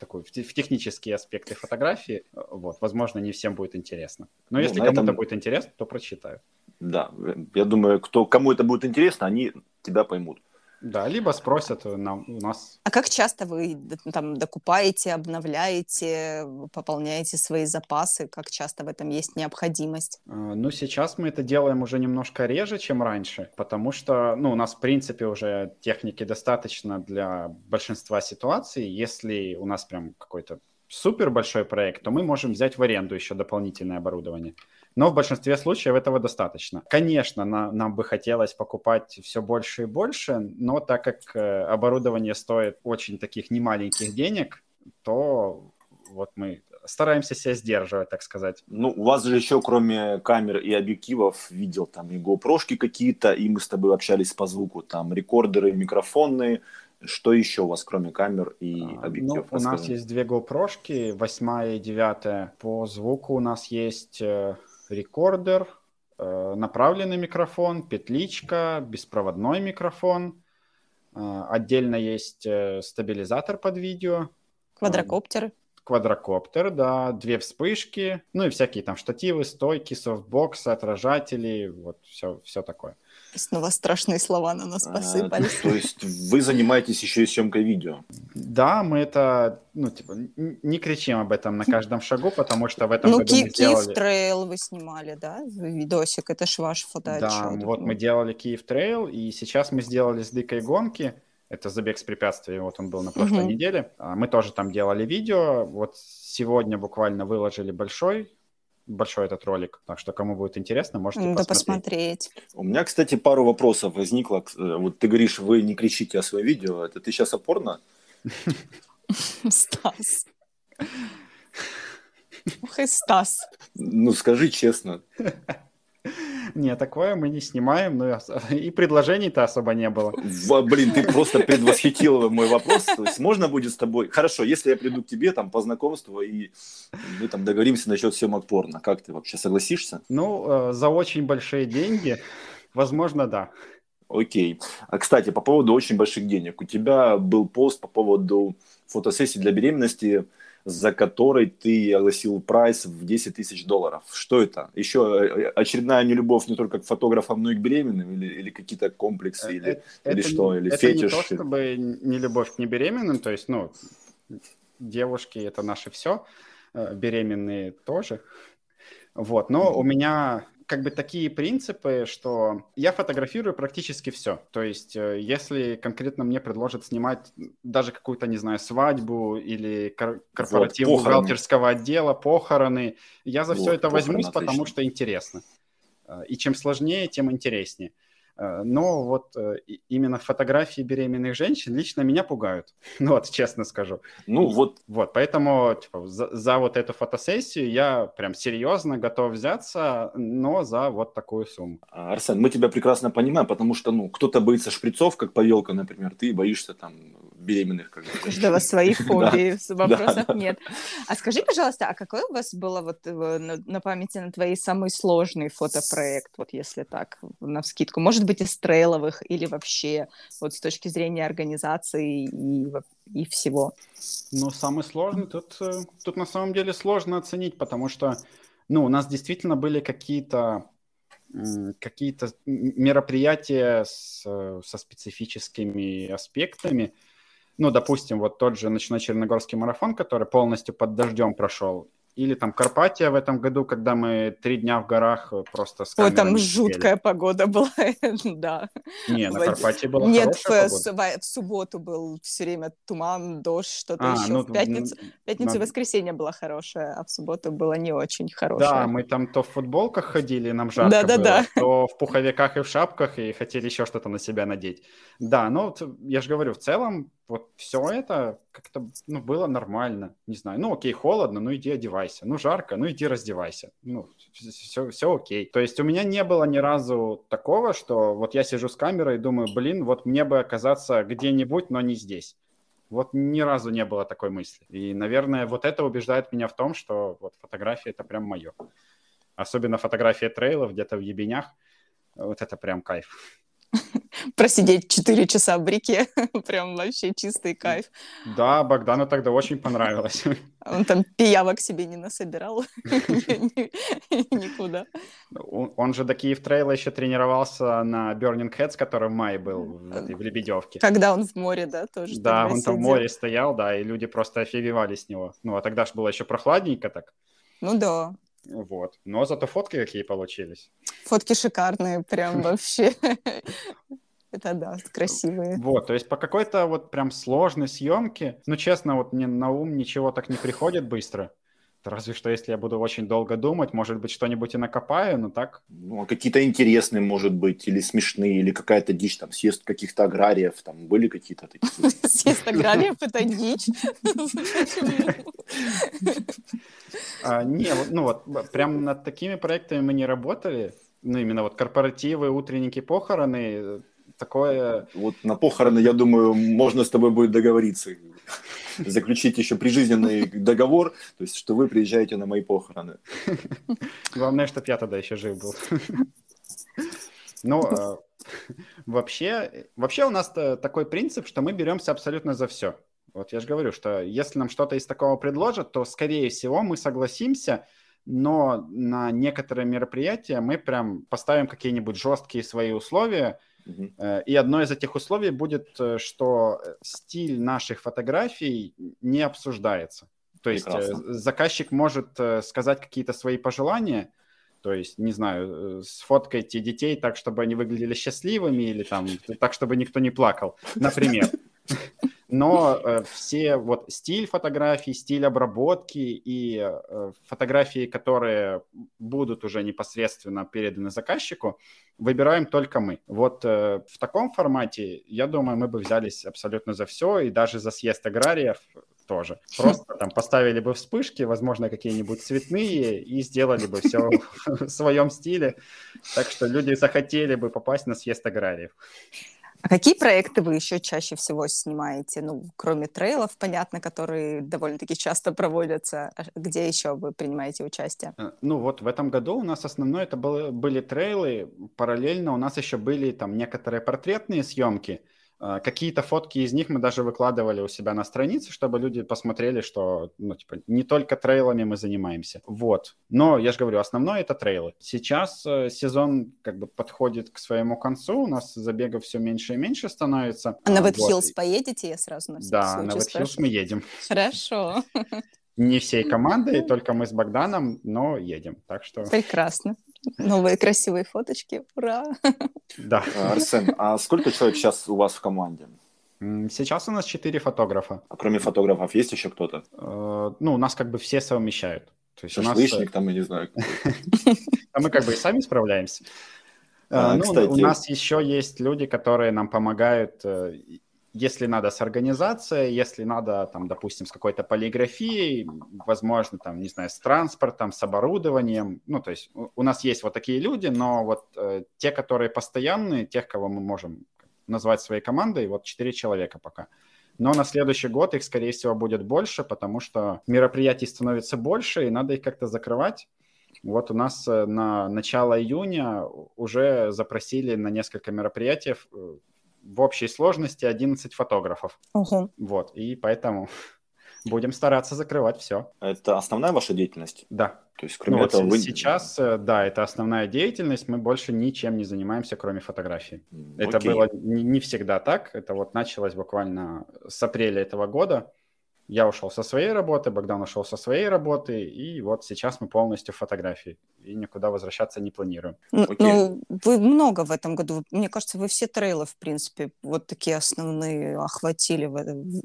такой, в, в технические аспекты фотографии. Вот, возможно, не всем будет интересно. Но ну, если кому-то этом... будет интересно, то прочитаю. Да, я думаю, кто, кому это будет интересно, они тебя поймут. Да, либо спросят нам, у нас. А как часто вы там докупаете, обновляете, пополняете свои запасы? Как часто в этом есть необходимость? А, ну, сейчас мы это делаем уже немножко реже, чем раньше, потому что, ну, у нас, в принципе, уже техники достаточно для большинства ситуаций. Если у нас прям какой-то супер большой проект, то мы можем взять в аренду еще дополнительное оборудование но в большинстве случаев этого достаточно. Конечно, на, нам бы хотелось покупать все больше и больше, но так как э, оборудование стоит очень таких немаленьких денег, то вот мы стараемся себя сдерживать, так сказать. Ну, у вас же еще, кроме камер и объективов, видел там и GoPro какие-то, и мы с тобой общались по звуку, там рекордеры, микрофоны, что еще у вас, кроме камер и а, объективов? Ну, у нас есть две GoPro, восьмая и девятая. По звуку у нас есть э, рекордер, э, направленный микрофон, петличка, беспроводной микрофон. Э, отдельно есть стабилизатор под видео. Квадрокоптеры. Квадрокоптер, да, две вспышки, ну и всякие там штативы, стойки, софтбоксы, отражатели, вот все, все такое. Снова страшные слова на нас а, посыпались. А, то есть вы занимаетесь еще и съемкой видео? Да, мы это, ну, типа, не кричим об этом на каждом шагу, потому что в этом ну, году мы сделали... Киев Трейл вы снимали, да, видосик, это ж ваш фотоотчет. Да, вот мы делали Киев Трейл, и сейчас мы сделали с дикой гонки, это забег с препятствиями, вот он был на прошлой угу. неделе. А, мы тоже там делали видео, вот сегодня буквально выложили большой большой этот ролик. Так что, кому будет интересно, можете да посмотреть. посмотреть. У меня, кстати, пару вопросов возникло. Э, вот ты говоришь, вы не кричите о своем видео. Это ты сейчас о порно? Стас. Ох и Стас. Ну, скажи честно. Не, такое мы не снимаем, ну и предложений-то особо не было. Блин, ты просто предвосхитил мой вопрос. То есть можно будет с тобой... Хорошо, если я приду к тебе там по знакомству, и мы там договоримся насчет съемок порно, как ты вообще согласишься? Ну, э, за очень большие деньги, возможно, да. Окей. А, кстати, по поводу очень больших денег. У тебя был пост по поводу фотосессии для беременности, за которой ты огласил прайс в 10 тысяч долларов. Что это? Еще э, очередная нелюбовь не только к фотографам, но и к беременным? Или, или какие-то комплексы? Э, или, это, или что? Или это фетиш? Это не то, чтобы не любовь к небеременным. То есть, ну, девушки – это наше все. Э, беременные тоже. Вот, но у меня как бы такие принципы, что я фотографирую практически все. То есть, э, если конкретно мне предложат снимать даже какую-то, не знаю, свадьбу или корпоратив вот, бухгалтерского отдела, похороны, я за вот, все это возьмусь, отлично. потому что интересно. Э, и чем сложнее, тем интереснее. Э, но вот э, именно фотографии беременных женщин лично меня пугают. Ну вот, честно скажу. Ну вот. Вот, поэтому типа, за, за вот эту фотосессию я прям серьезно готов взяться, но за вот такую сумму. Арсен, мы тебя прекрасно понимаем, потому что, ну, кто-то боится шприцов, как повелка, например, ты боишься там беременных. Как у каждого свои фобии, вопросов нет. А скажи, пожалуйста, а какой у вас было вот э, на памяти на твои самый сложный фотопроект, вот если так, на вскидку? Может быть, из трейловых или вообще вот с точки зрения организации и, и всего? Ну, самый сложный тут, э, тут на самом деле сложно оценить, потому что, ну, у нас действительно были какие-то какие-то мероприятия с, э, со специфическими аспектами, ну, допустим, вот тот же ночной Черногорский марафон, который полностью под дождем прошел, или там Карпатия в этом году, когда мы три дня в горах э, просто с Ой, там жуткая погода была, да. Не, на Карпатии была Нет, в, погода. в субботу был все время туман, дождь, что-то а, еще. Ну, в пятницу, пятницу на... воскресенье была хорошая, а в субботу было не очень хорошая. Да, мы там то в футболках ходили, нам жарко да, да, было, да. то в пуховиках и в шапках, и хотели еще что-то на себя надеть. Да, ну, я же говорю, в целом вот все это как-то ну, было нормально. Не знаю, ну окей, холодно, ну иди одевайся. Ну жарко, ну иди раздевайся. Ну все, все окей. То есть у меня не было ни разу такого, что вот я сижу с камерой и думаю, блин, вот мне бы оказаться где-нибудь, но не здесь. Вот ни разу не было такой мысли. И, наверное, вот это убеждает меня в том, что вот фотография это прям мое. Особенно фотография трейлов где-то в ебенях. Вот это прям кайф. просидеть 4 часа в реке. Прям вообще чистый кайф. Да, Богдану тогда очень понравилось. Он там пиявок себе не насобирал никуда. Он же до Киев Трейла еще тренировался на Burning Heads, который в мае был в Лебедевке. Когда он в море, да, тоже? Да, он там в море стоял, да, и люди просто офигевали с него. Ну, а тогда же было еще прохладненько так. Ну да. Вот. Но зато фотки какие получились. Фотки шикарные, прям вообще. Это да, красивые. Вот, то есть по какой-то вот прям сложной съемке, ну, честно, вот мне на ум ничего так не приходит быстро. Разве что, если я буду очень долго думать, может быть, что-нибудь и накопаю, но так... Ну, а какие-то интересные, может быть, или смешные, или какая-то дичь, там, съезд каких-то аграриев, там, были какие-то такие? Съезд аграриев — это дичь? А, не, ну вот, прям над такими проектами мы не работали, ну, именно вот корпоративы, утренники, похороны, такое... Вот на похороны, я думаю, можно с тобой будет договориться, заключить еще прижизненный договор, то есть, что вы приезжаете на мои похороны. Главное, чтобы я тогда еще жив был. Ну, а, вообще, вообще у нас такой принцип, что мы беремся абсолютно за все. Вот я же говорю, что если нам что-то из такого предложат, то, скорее всего, мы согласимся, но на некоторые мероприятия мы прям поставим какие-нибудь жесткие свои условия, Uh-huh. И одно из этих условий будет, э, что стиль наших фотографий не обсуждается. То есть Прекрасно. заказчик может сказать какие-то свои пожелания, то есть, не знаю, сфоткайте детей так, чтобы они выглядели счастливыми, или там так, чтобы никто не плакал, например. Но э, все вот стиль фотографий, стиль обработки и э, фотографии, которые будут уже непосредственно переданы заказчику, выбираем только мы. Вот э, в таком формате, я думаю, мы бы взялись абсолютно за все, и даже за съезд аграриев тоже. Просто там поставили бы вспышки, возможно, какие-нибудь цветные, и сделали бы все в своем стиле. Так что люди захотели бы попасть на съезд аграриев. А какие проекты вы еще чаще всего снимаете? Ну, кроме трейлов, понятно, которые довольно-таки часто проводятся. А где еще вы принимаете участие? Э, ну, вот в этом году у нас основное это было, были трейлы. Параллельно у нас еще были там некоторые портретные съемки. А, какие-то фотки из них мы даже выкладывали у себя на странице, чтобы люди посмотрели, что ну, типа, не только трейлами мы занимаемся. Вот. Но я же говорю, основное это трейлы. Сейчас э, сезон как бы подходит к своему концу, у нас забегов все меньше и меньше становится. А на Вэтхиллс вот. поедете? Я сразу на Да, на Вэтхиллс мы едем. Хорошо. Не всей командой, только мы с Богданом, но едем. Так что... Прекрасно. Новые красивые фоточки. Ура! Да. А, Арсен, а сколько человек сейчас у вас в команде? Сейчас у нас четыре фотографа. А кроме фотографов есть еще кто-то? Э, ну, у нас как бы все совмещают. То есть Шашлычник у нас... там, я не знаю. А мы как бы и сами справляемся. А, ну, у нас еще есть люди, которые нам помогают э, если надо с организацией, если надо, там, допустим, с какой-то полиграфией, возможно, там, не знаю, с транспортом, с оборудованием. Ну, то есть у, нас есть вот такие люди, но вот э, те, которые постоянные, тех, кого мы можем назвать своей командой, вот четыре человека пока. Но на следующий год их, скорее всего, будет больше, потому что мероприятий становится больше, и надо их как-то закрывать. Вот у нас э, на начало июня уже запросили на несколько мероприятий э, в общей сложности 11 фотографов. Угу. Вот, и поэтому будем стараться закрывать все. Это основная ваша деятельность? Да. То есть, кроме ну, этого, вот вы... Сейчас, э, да, это основная деятельность, мы больше ничем не занимаемся, кроме фотографий. Окей. Это было не, не всегда так, это вот началось буквально с апреля этого года. Я ушел со своей работы, Богдан ушел со своей работы, и вот сейчас мы полностью в фотографии, и никуда возвращаться не планируем. Ну, ну, вы много в этом году, мне кажется, вы все трейлы, в принципе, вот такие основные охватили.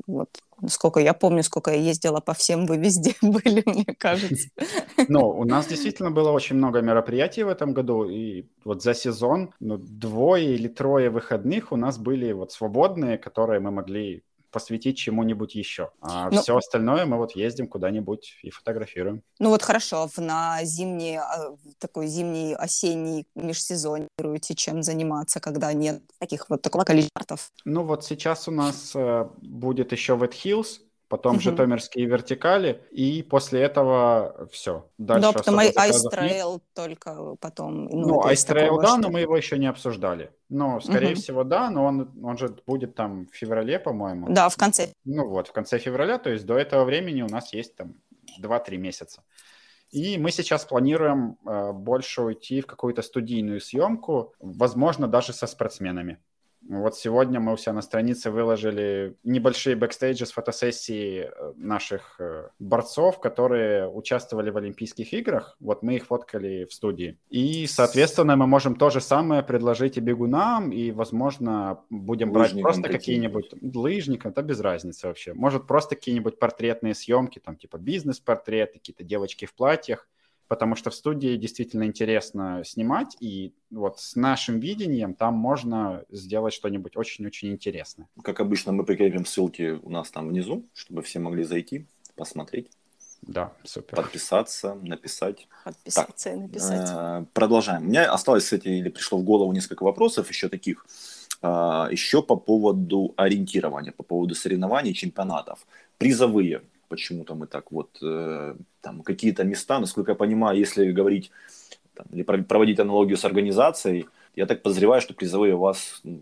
Вот, сколько я помню, сколько я ездила по всем, вы везде были, мне кажется. Ну, у нас действительно было очень много мероприятий в этом году, и вот за сезон ну, двое или трое выходных у нас были вот свободные, которые мы могли посвятить чему-нибудь еще. А ну, все остальное мы вот ездим куда-нибудь и фотографируем. Ну вот хорошо, на зимний, а, такой зимний, осенний межсезоньируете, чем заниматься, когда нет таких вот такого количества Ну вот сейчас у нас э, будет еще Wet Hills, потом угу. житомирские вертикали, и после этого все. Дальше да, потом Ice Trail только потом. Ну, ну Trail, да, но мы его еще не обсуждали. Но, скорее угу. всего, да, но он, он же будет там в феврале, по-моему. Да, в конце. Ну вот, в конце февраля, то есть до этого времени у нас есть там 2-3 месяца. И мы сейчас планируем э, больше уйти в какую-то студийную съемку, возможно, даже со спортсменами. Вот сегодня мы у себя на странице выложили небольшие бэкстейджи с фотосессии э, наших э, борцов, которые участвовали в Олимпийских играх. Вот мы их фоткали в студии. И, соответственно, мы можем то же самое предложить и бегунам, и, возможно, будем брать просто какие-нибудь лыжникам, это без разницы вообще. Может, просто какие-нибудь портретные съемки, там типа бизнес-портреты, какие-то девочки в платьях потому что в студии действительно интересно снимать, и вот с нашим видением там можно сделать что-нибудь очень-очень интересное. Как обычно, мы прикрепим ссылки у нас там внизу, чтобы все могли зайти, посмотреть. Да, супер. Подписаться, написать. Подписаться так, и написать. Э, продолжаем. У меня осталось, кстати, или пришло в голову несколько вопросов еще таких. Э, еще по поводу ориентирования, по поводу соревнований, чемпионатов. Призовые почему-то мы так вот, э, там какие-то места, насколько я понимаю, если говорить там, или проводить аналогию с организацией, я так подозреваю, что призовые у вас ну,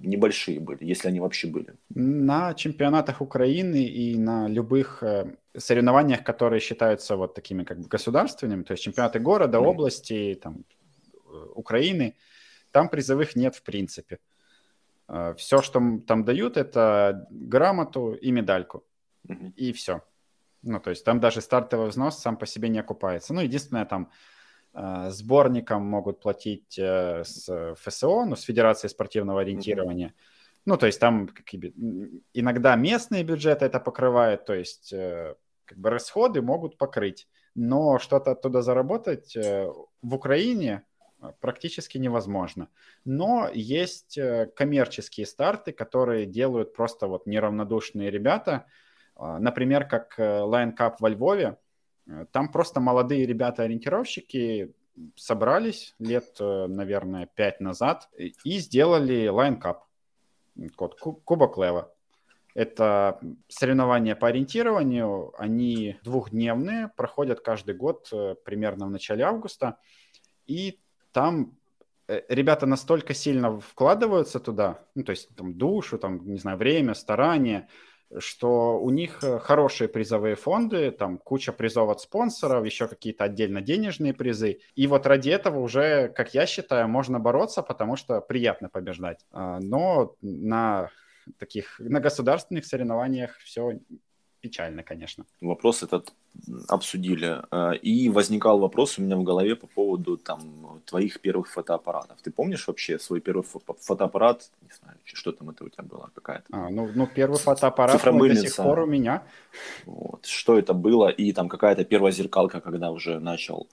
небольшие были, если они вообще были. На чемпионатах Украины и на любых э, соревнованиях, которые считаются вот такими как бы государственными, то есть чемпионаты города, mm. области, там, э, Украины, там призовых нет в принципе. Э, Все, что там дают, это грамоту и медальку и все. Ну, то есть там даже стартовый взнос сам по себе не окупается. Ну, единственное, там э, сборникам могут платить э, с ФСО, ну, с Федерацией спортивного ориентирования. Mm-hmm. Ну, то есть там какие, иногда местные бюджеты это покрывают, то есть э, как бы расходы могут покрыть. Но что-то оттуда заработать в Украине практически невозможно. Но есть коммерческие старты, которые делают просто вот неравнодушные ребята – например, как э, Line Cup во Львове, э, там просто молодые ребята-ориентировщики собрались лет, э, наверное, пять назад и сделали Line Cup. код Кубок Лева. Это соревнования по ориентированию, они двухдневные, проходят каждый год примерно в начале августа, и там ребята настолько сильно вкладываются туда, ну, то есть там душу, там, не знаю, время, старание, что у них э, хорошие призовые фонды, там куча призов от спонсоров, еще какие-то отдельно денежные призы. И вот ради этого уже, как я считаю, можно бороться, потому что приятно побеждать. А, но на таких, на государственных соревнованиях все печально, конечно. Вопрос этот обсудили. Э, и возникал вопрос у меня в голове по поводу там твоих первых фотоаппаратов. Ты помнишь вообще свой первый фотоаппарат? Не знаю, что там это у тебя было какая-то? А, ну, ну первый фотоаппарат до сих пор у меня. Вот. Что это было? И там какая-то первая зеркалка, когда уже начал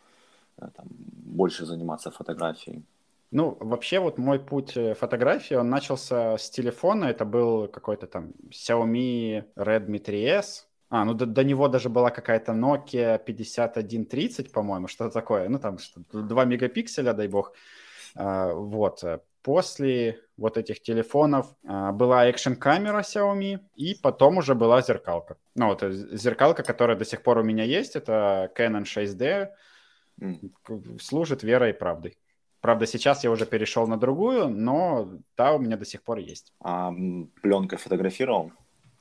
э, там, больше заниматься фотографией. Ну, вообще вот мой путь э, фотографии, он начался с телефона, это был какой-то там Xiaomi Redmi 3S, а, ну до, до него даже была какая-то Nokia 5130, по-моему, что-то такое, ну там что 2 мегапикселя, дай бог, а, вот. После вот этих телефонов а, была экшн-камера Xiaomi, и потом уже была зеркалка. Ну вот э, зеркалка, которая до сих пор у меня есть, это Canon 6D, mm. служит верой и правдой. Правда, сейчас я уже перешел на другую, но та у меня до сих пор есть. А пленкой фотографировал?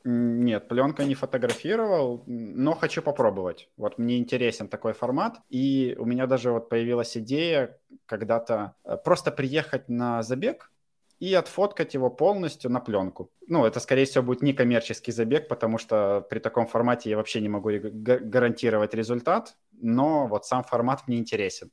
Нет, пленка не фотографировал, но хочу попробовать. Вот мне интересен такой формат, и у меня даже вот появилась идея когда-то э, просто приехать на забег и отфоткать его полностью на пленку. Ну, это, скорее всего, будет не коммерческий забег, потому что при таком формате я вообще не могу гарантировать результат, но вот сам формат мне интересен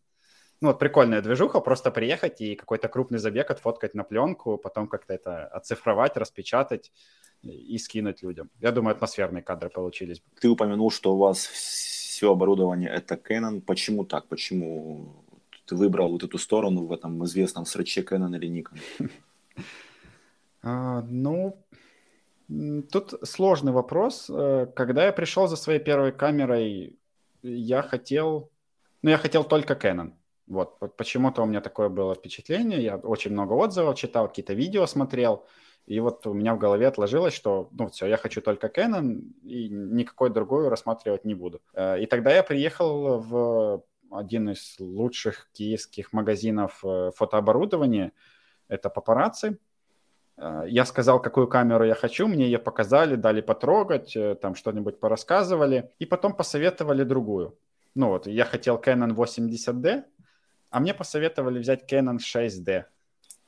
ну, вот прикольная движуха, просто приехать и какой-то крупный забег отфоткать на пленку, потом как-то это оцифровать, распечатать и скинуть людям. Я думаю, атмосферные кадры получились. Ты упомянул, что у вас все оборудование это Canon. Почему так? Почему ты выбрал вот эту сторону в этом известном сраче Canon или Nikon? А, ну, тут сложный вопрос. Э, когда я пришел за своей первой камерой, я хотел, ну, я хотел только Canon. Вот, почему-то у меня такое было впечатление. Я очень много отзывов читал, какие-то видео смотрел. И вот у меня в голове отложилось, что, ну, все, я хочу только Canon, и никакой другой рассматривать не буду. Э, и тогда я приехал в один из лучших киевских магазинов э, фотооборудования. Это папарацци. Э, я сказал, какую камеру я хочу, мне ее показали, дали потрогать, там что-нибудь порассказывали, и потом посоветовали другую. Ну вот, я хотел Canon 80D, а мне посоветовали взять Canon 6D.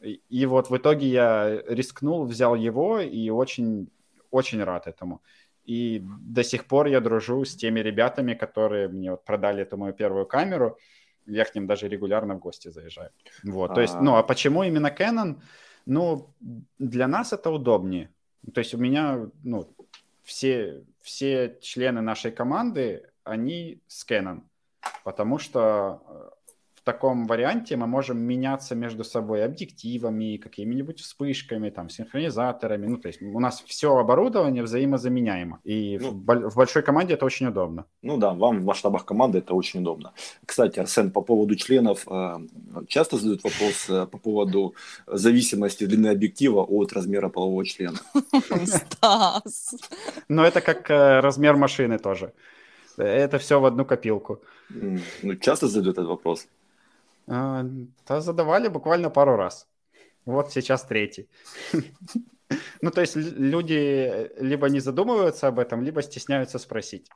И, и вот в итоге я рискнул, взял его и очень, очень рад этому. И до сих пор я дружу с теми ребятами, которые мне вот продали эту мою первую камеру. Я к ним даже регулярно в гости заезжаю. Вот, то есть, ну, а почему именно Canon? Ну, для нас это удобнее. То есть у меня, ну, все, все члены нашей команды, они с Canon, потому что таком варианте мы можем меняться между собой объективами, какими-нибудь вспышками, там, синхронизаторами. Ну, то есть у нас все оборудование взаимозаменяемо. И ну, в, в большой команде это очень удобно. Ну да, вам в масштабах команды это очень удобно. Кстати, Арсен, по поводу членов, э, часто задают вопрос э, по поводу зависимости длины объектива от размера полового члена. Стас! Но это как э, размер машины тоже. Это все в одну копилку. Ну, часто задают этот вопрос? А, да, задавали буквально пару раз. Вот сейчас третий. Ну, то есть люди либо не задумываются об этом, либо стесняются спросить.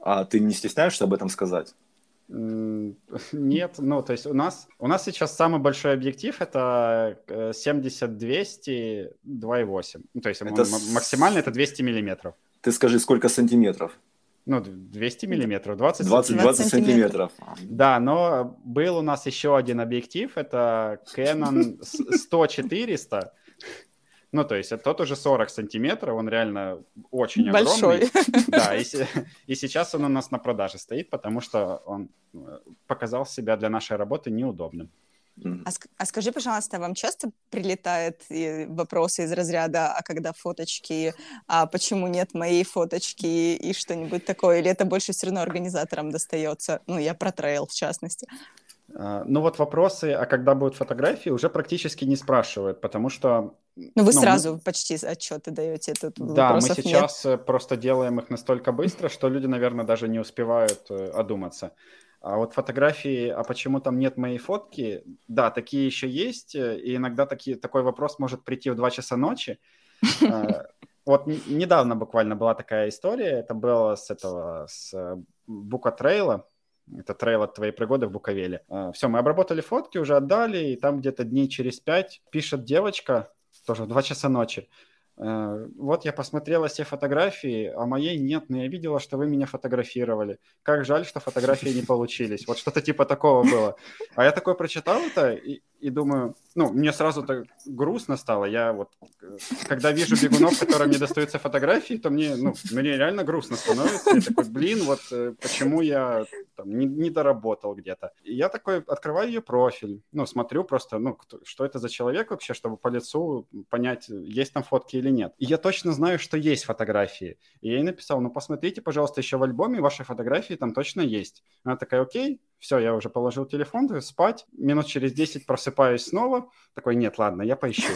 А ты не стесняешься об этом сказать? Нет, ну, то есть у нас, у нас сейчас самый большой объектив это 70-200 2.8. Ну, то есть это... максимально это 200 миллиметров. Ты скажи, сколько сантиметров? Ну, 200 миллиметров, 20, 20, 20 сантиметров. Да, но был у нас еще один объектив, это Canon 100-400. Ну, то есть тот уже 40 сантиметров, он реально очень Большой. огромный. Да, и, и сейчас он у нас на продаже стоит, потому что он э, показал себя для нашей работы неудобным. А, а скажи, пожалуйста, вам часто прилетают вопросы из разряда, а когда фоточки, а почему нет моей фоточки и что-нибудь такое, или это больше все равно организаторам достается? Ну, я про трейл, в частности. А, ну вот вопросы, а когда будут фотографии, уже практически не спрашивают, потому что... Ну вы ну, сразу мы... почти отчеты даете. Тут да, мы сейчас нет. просто делаем их настолько быстро, что люди, наверное, даже не успевают э, одуматься. А вот фотографии, а почему там нет моей фотки? Да, такие еще есть, э, и иногда такие, такой вопрос может прийти в 2 часа ночи. А, вот недавно буквально была такая история, это было с этого, с э, Бука Трейла, это трейл от твоей пригоды в Буковеле. А, Все, мы обработали фотки, уже отдали, и там где-то дней через пять пишет девочка, тоже в 2 часа ночи, вот я посмотрела все фотографии, а моей нет, но я видела, что вы меня фотографировали. Как жаль, что фотографии не получились. Вот что-то типа такого было. А я такое прочитал это и, и думаю, ну, мне сразу так грустно стало. Я вот, э, когда вижу бегунов, которым не достаются фотографии, то мне, ну, мне реально грустно становится. Я такой, блин, вот э, почему я там, не, не доработал где-то. И я такой открываю ее профиль, ну, смотрю просто, ну, кто, что это за человек вообще, чтобы по лицу понять, есть там фотки или нет. И я точно знаю, что есть фотографии. И я ей написал, ну, посмотрите, пожалуйста, еще в альбоме ваши фотографии там точно есть. Она такая, окей, все, я уже положил телефон, спать, минут через 10 просыпаюсь снова, такой, нет, ладно, я поищу.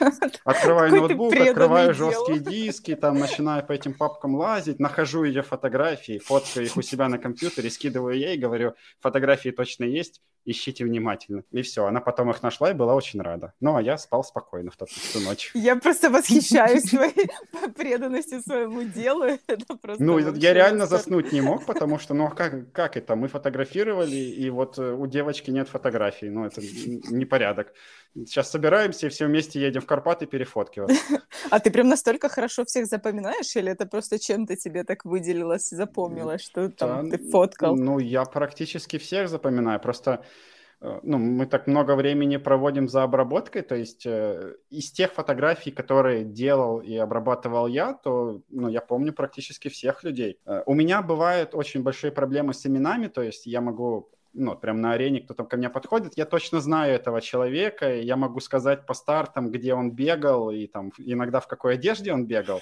Открываю ноутбук, открываю жесткие диски, там начинаю по этим папкам лазить, нахожу ее фотографии, фоткаю их у себя на компьютере, скидываю ей, говорю, фотографии точно есть, ищите внимательно. И все, она потом их нашла и была очень рада. Ну, а я спал спокойно в ту, ту ночь. Я просто восхищаюсь твоей преданностью своему делу. Ну, я реально заснуть не мог, потому что, ну, а как, как это? Мы фотографировали, и вот э, у девочки нет фотографий. Ну, это непорядок. Сейчас собираемся и все вместе едем в Карпаты перефоткивать. А ты прям настолько хорошо всех запоминаешь, или это просто чем-то тебе так выделилось, запомнилось, что там ты фоткал? Ну, я практически всех запоминаю. Просто Э, ну, мы так много времени проводим за обработкой, то есть э, из тех фотографий, которые делал и обрабатывал я, то ну, я помню практически всех людей. Э, у меня бывают очень большие проблемы с именами, то есть я могу ну, прям на арене кто-то ко мне подходит, я точно знаю этого человека, я могу сказать по стартам, где он бегал, и там иногда в какой одежде он бегал,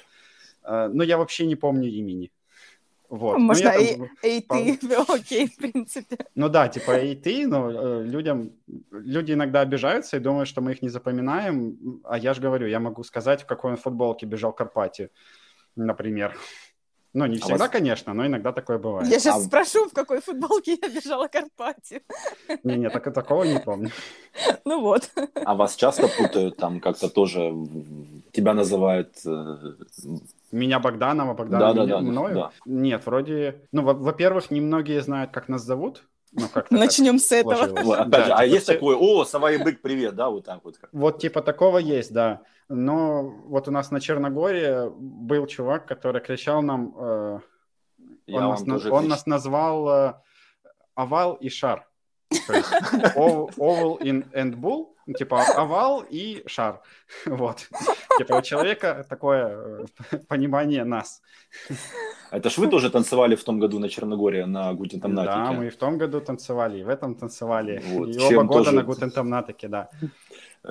но я вообще не помню имени. Вот. Ну, Можно и, там... и ты, окей, в принципе. Ну да, типа и ты, но э, людям, люди иногда обижаются и думают, что мы их не запоминаем, а я же говорю, я могу сказать, в какой он футболке бежал Карпати, например. Ну, не а всегда, вас... конечно, но иногда такое бывает. Я сейчас а... спрошу, в какой футболке я бежала Карпати. Не-не, так, такого не помню. Ну вот. А вас часто путают там как-то тоже, тебя называют э, меня Богданова, Богданова да, да, да, мною? Да. Нет, вроде... Ну, во-первых, немногие знают, как нас зовут. Ну, Начнем с этого. Опять да, же, а типа, есть все... такое, о, сова и бык, привет, да, вот так вот. Вот типа такого есть, да. Но вот у нас на Черногории был чувак, который кричал нам... Э, он, нас, он нас назвал э, овал и шар. Oval and bull, типа овал и шар. Вот. Типа у человека такое э, понимание нас. Это ж вы тоже танцевали в том году на Черногории на Гутентамнатике? Да, мы и в том году танцевали, и в этом танцевали. Вот. И оба года тоже... на Гутентамнатике, да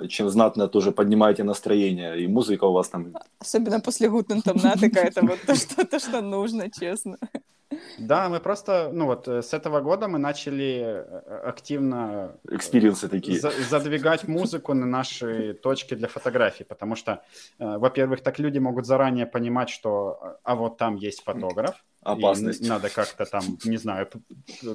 чем знатно тоже поднимаете настроение, и музыка у вас там... Особенно после Гутентамнатика, это вот то, что, то, что нужно, честно. Да, мы просто, ну вот э, с этого года мы начали э, активно э, experience ы такие за, задвигать музыку на наши точки для фотографий, потому что, во-первых, так люди могут заранее понимать, что, а вот там есть фотограф, опасность. надо как-то там, не знаю,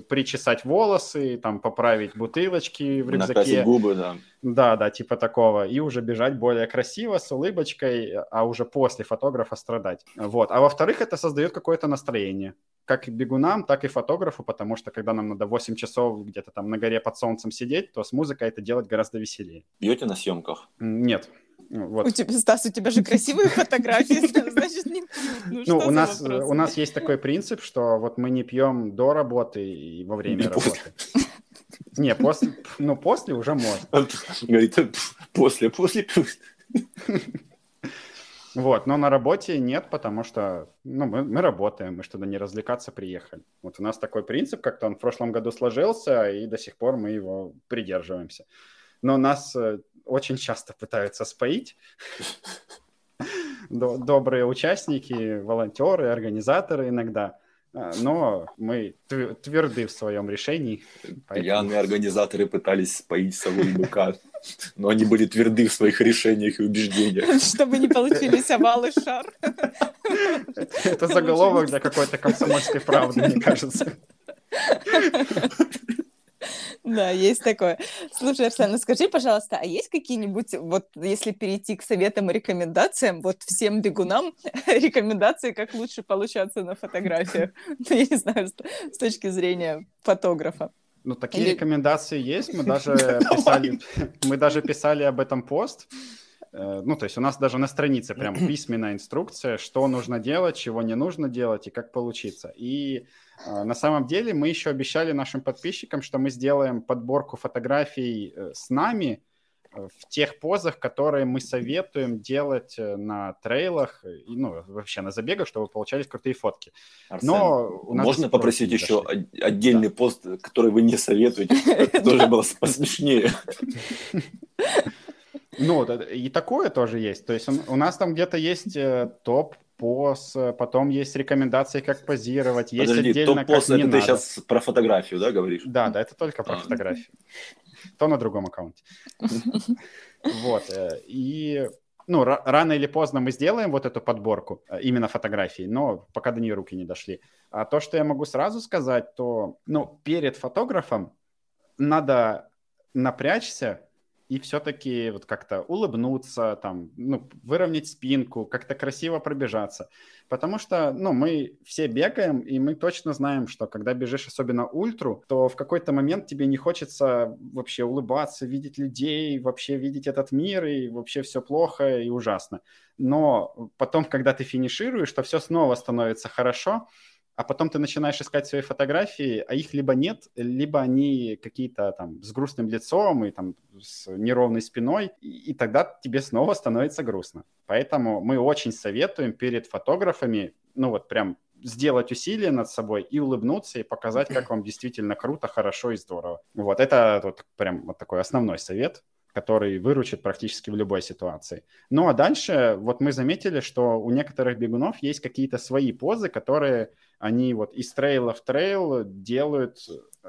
причесать волосы, там поправить бутылочки в рюкзаке. Накрасить губы, да. Да, да, типа такого. И уже бежать более красиво, с улыбочкой, а уже после фотографа страдать. Вот. А во-вторых, это создает какое-то настроение. Как бегунам, так и фотографу, потому что когда нам надо 8 часов где-то там на горе под солнцем сидеть, то с музыкой это делать гораздо веселее. Бьете на съемках? Нет. Вот. У тебя, Стас, у тебя же красивые фотографии, значит, не пьют. Ну, у нас, у нас есть такой принцип, что вот мы не пьем до работы и во время работы. Не, после, ну, после уже можно. Говорит, после, после. Вот, но на работе нет, потому что ну, мы, мы работаем, мы что-то не развлекаться приехали. Вот у нас такой принцип, как-то он в прошлом году сложился, и до сих пор мы его придерживаемся. Но нас э, очень часто пытаются споить. Добрые участники, волонтеры, организаторы иногда. А, но мы тверды в своем решении. Поэтому... организаторы пытались споить сову и быка, но они были тверды в своих решениях и убеждениях. Чтобы не получились овал и шар. Это заголовок для какой-то комсомольской правды, мне кажется. Да, есть такое. Слушай, Арсен, ну скажи, пожалуйста, а есть какие-нибудь, вот если перейти к советам и рекомендациям, вот всем бегунам рекомендации, как лучше получаться на фотографиях? Ну, я не знаю, с точки зрения фотографа. Ну, такие Или... рекомендации есть. Мы даже писали, мы даже писали об этом пост. Э, ну, то есть у нас даже на странице прям письменная инструкция, что нужно делать, чего не нужно делать и как получиться. И э, на самом деле мы еще обещали нашим подписчикам, что мы сделаем подборку фотографий э, с нами в тех позах, которые мы советуем делать на трейлах и ну, вообще на забегах, чтобы получались крутые фотки. Арсен, Но у нас можно попросить еще дошли. отдельный да. пост, который вы не советуете? Это тоже было посмешнее. Ну, и такое тоже есть. То есть у нас там где-то есть э, топ поз, потом есть рекомендации, как позировать, есть Подожди, отдельно, топ-поз, это ты надо. сейчас про фотографию, да, говоришь? Да, да, это только про а. фотографию. То на другом аккаунте. Вот, э, и ну, рано или поздно мы сделаем вот эту подборку э, именно фотографий, но пока до нее руки не дошли. А то, что я могу сразу сказать, то, ну, перед фотографом надо напрячься, и все-таки вот как-то улыбнуться, там, ну, выровнять спинку, как-то красиво пробежаться. Потому что, ну, мы все бегаем, и мы точно знаем, что когда бежишь особенно ультру, то в какой-то момент тебе не хочется вообще улыбаться, видеть людей, вообще видеть этот мир, и вообще все плохо и ужасно. Но потом, когда ты финишируешь, то все снова становится хорошо, а потом ты начинаешь искать свои фотографии, а их либо нет, либо они какие-то там с грустным лицом и там с неровной спиной, и, и тогда тебе снова становится грустно. Поэтому мы очень советуем перед фотографами, ну вот прям сделать усилие над собой и улыбнуться, и показать, как вам действительно круто, хорошо и здорово. Вот это вот прям вот такой основной совет который выручит практически в любой ситуации. Ну а дальше вот мы заметили, что у некоторых бегунов есть какие-то свои позы, которые они вот из трейла в трейл делают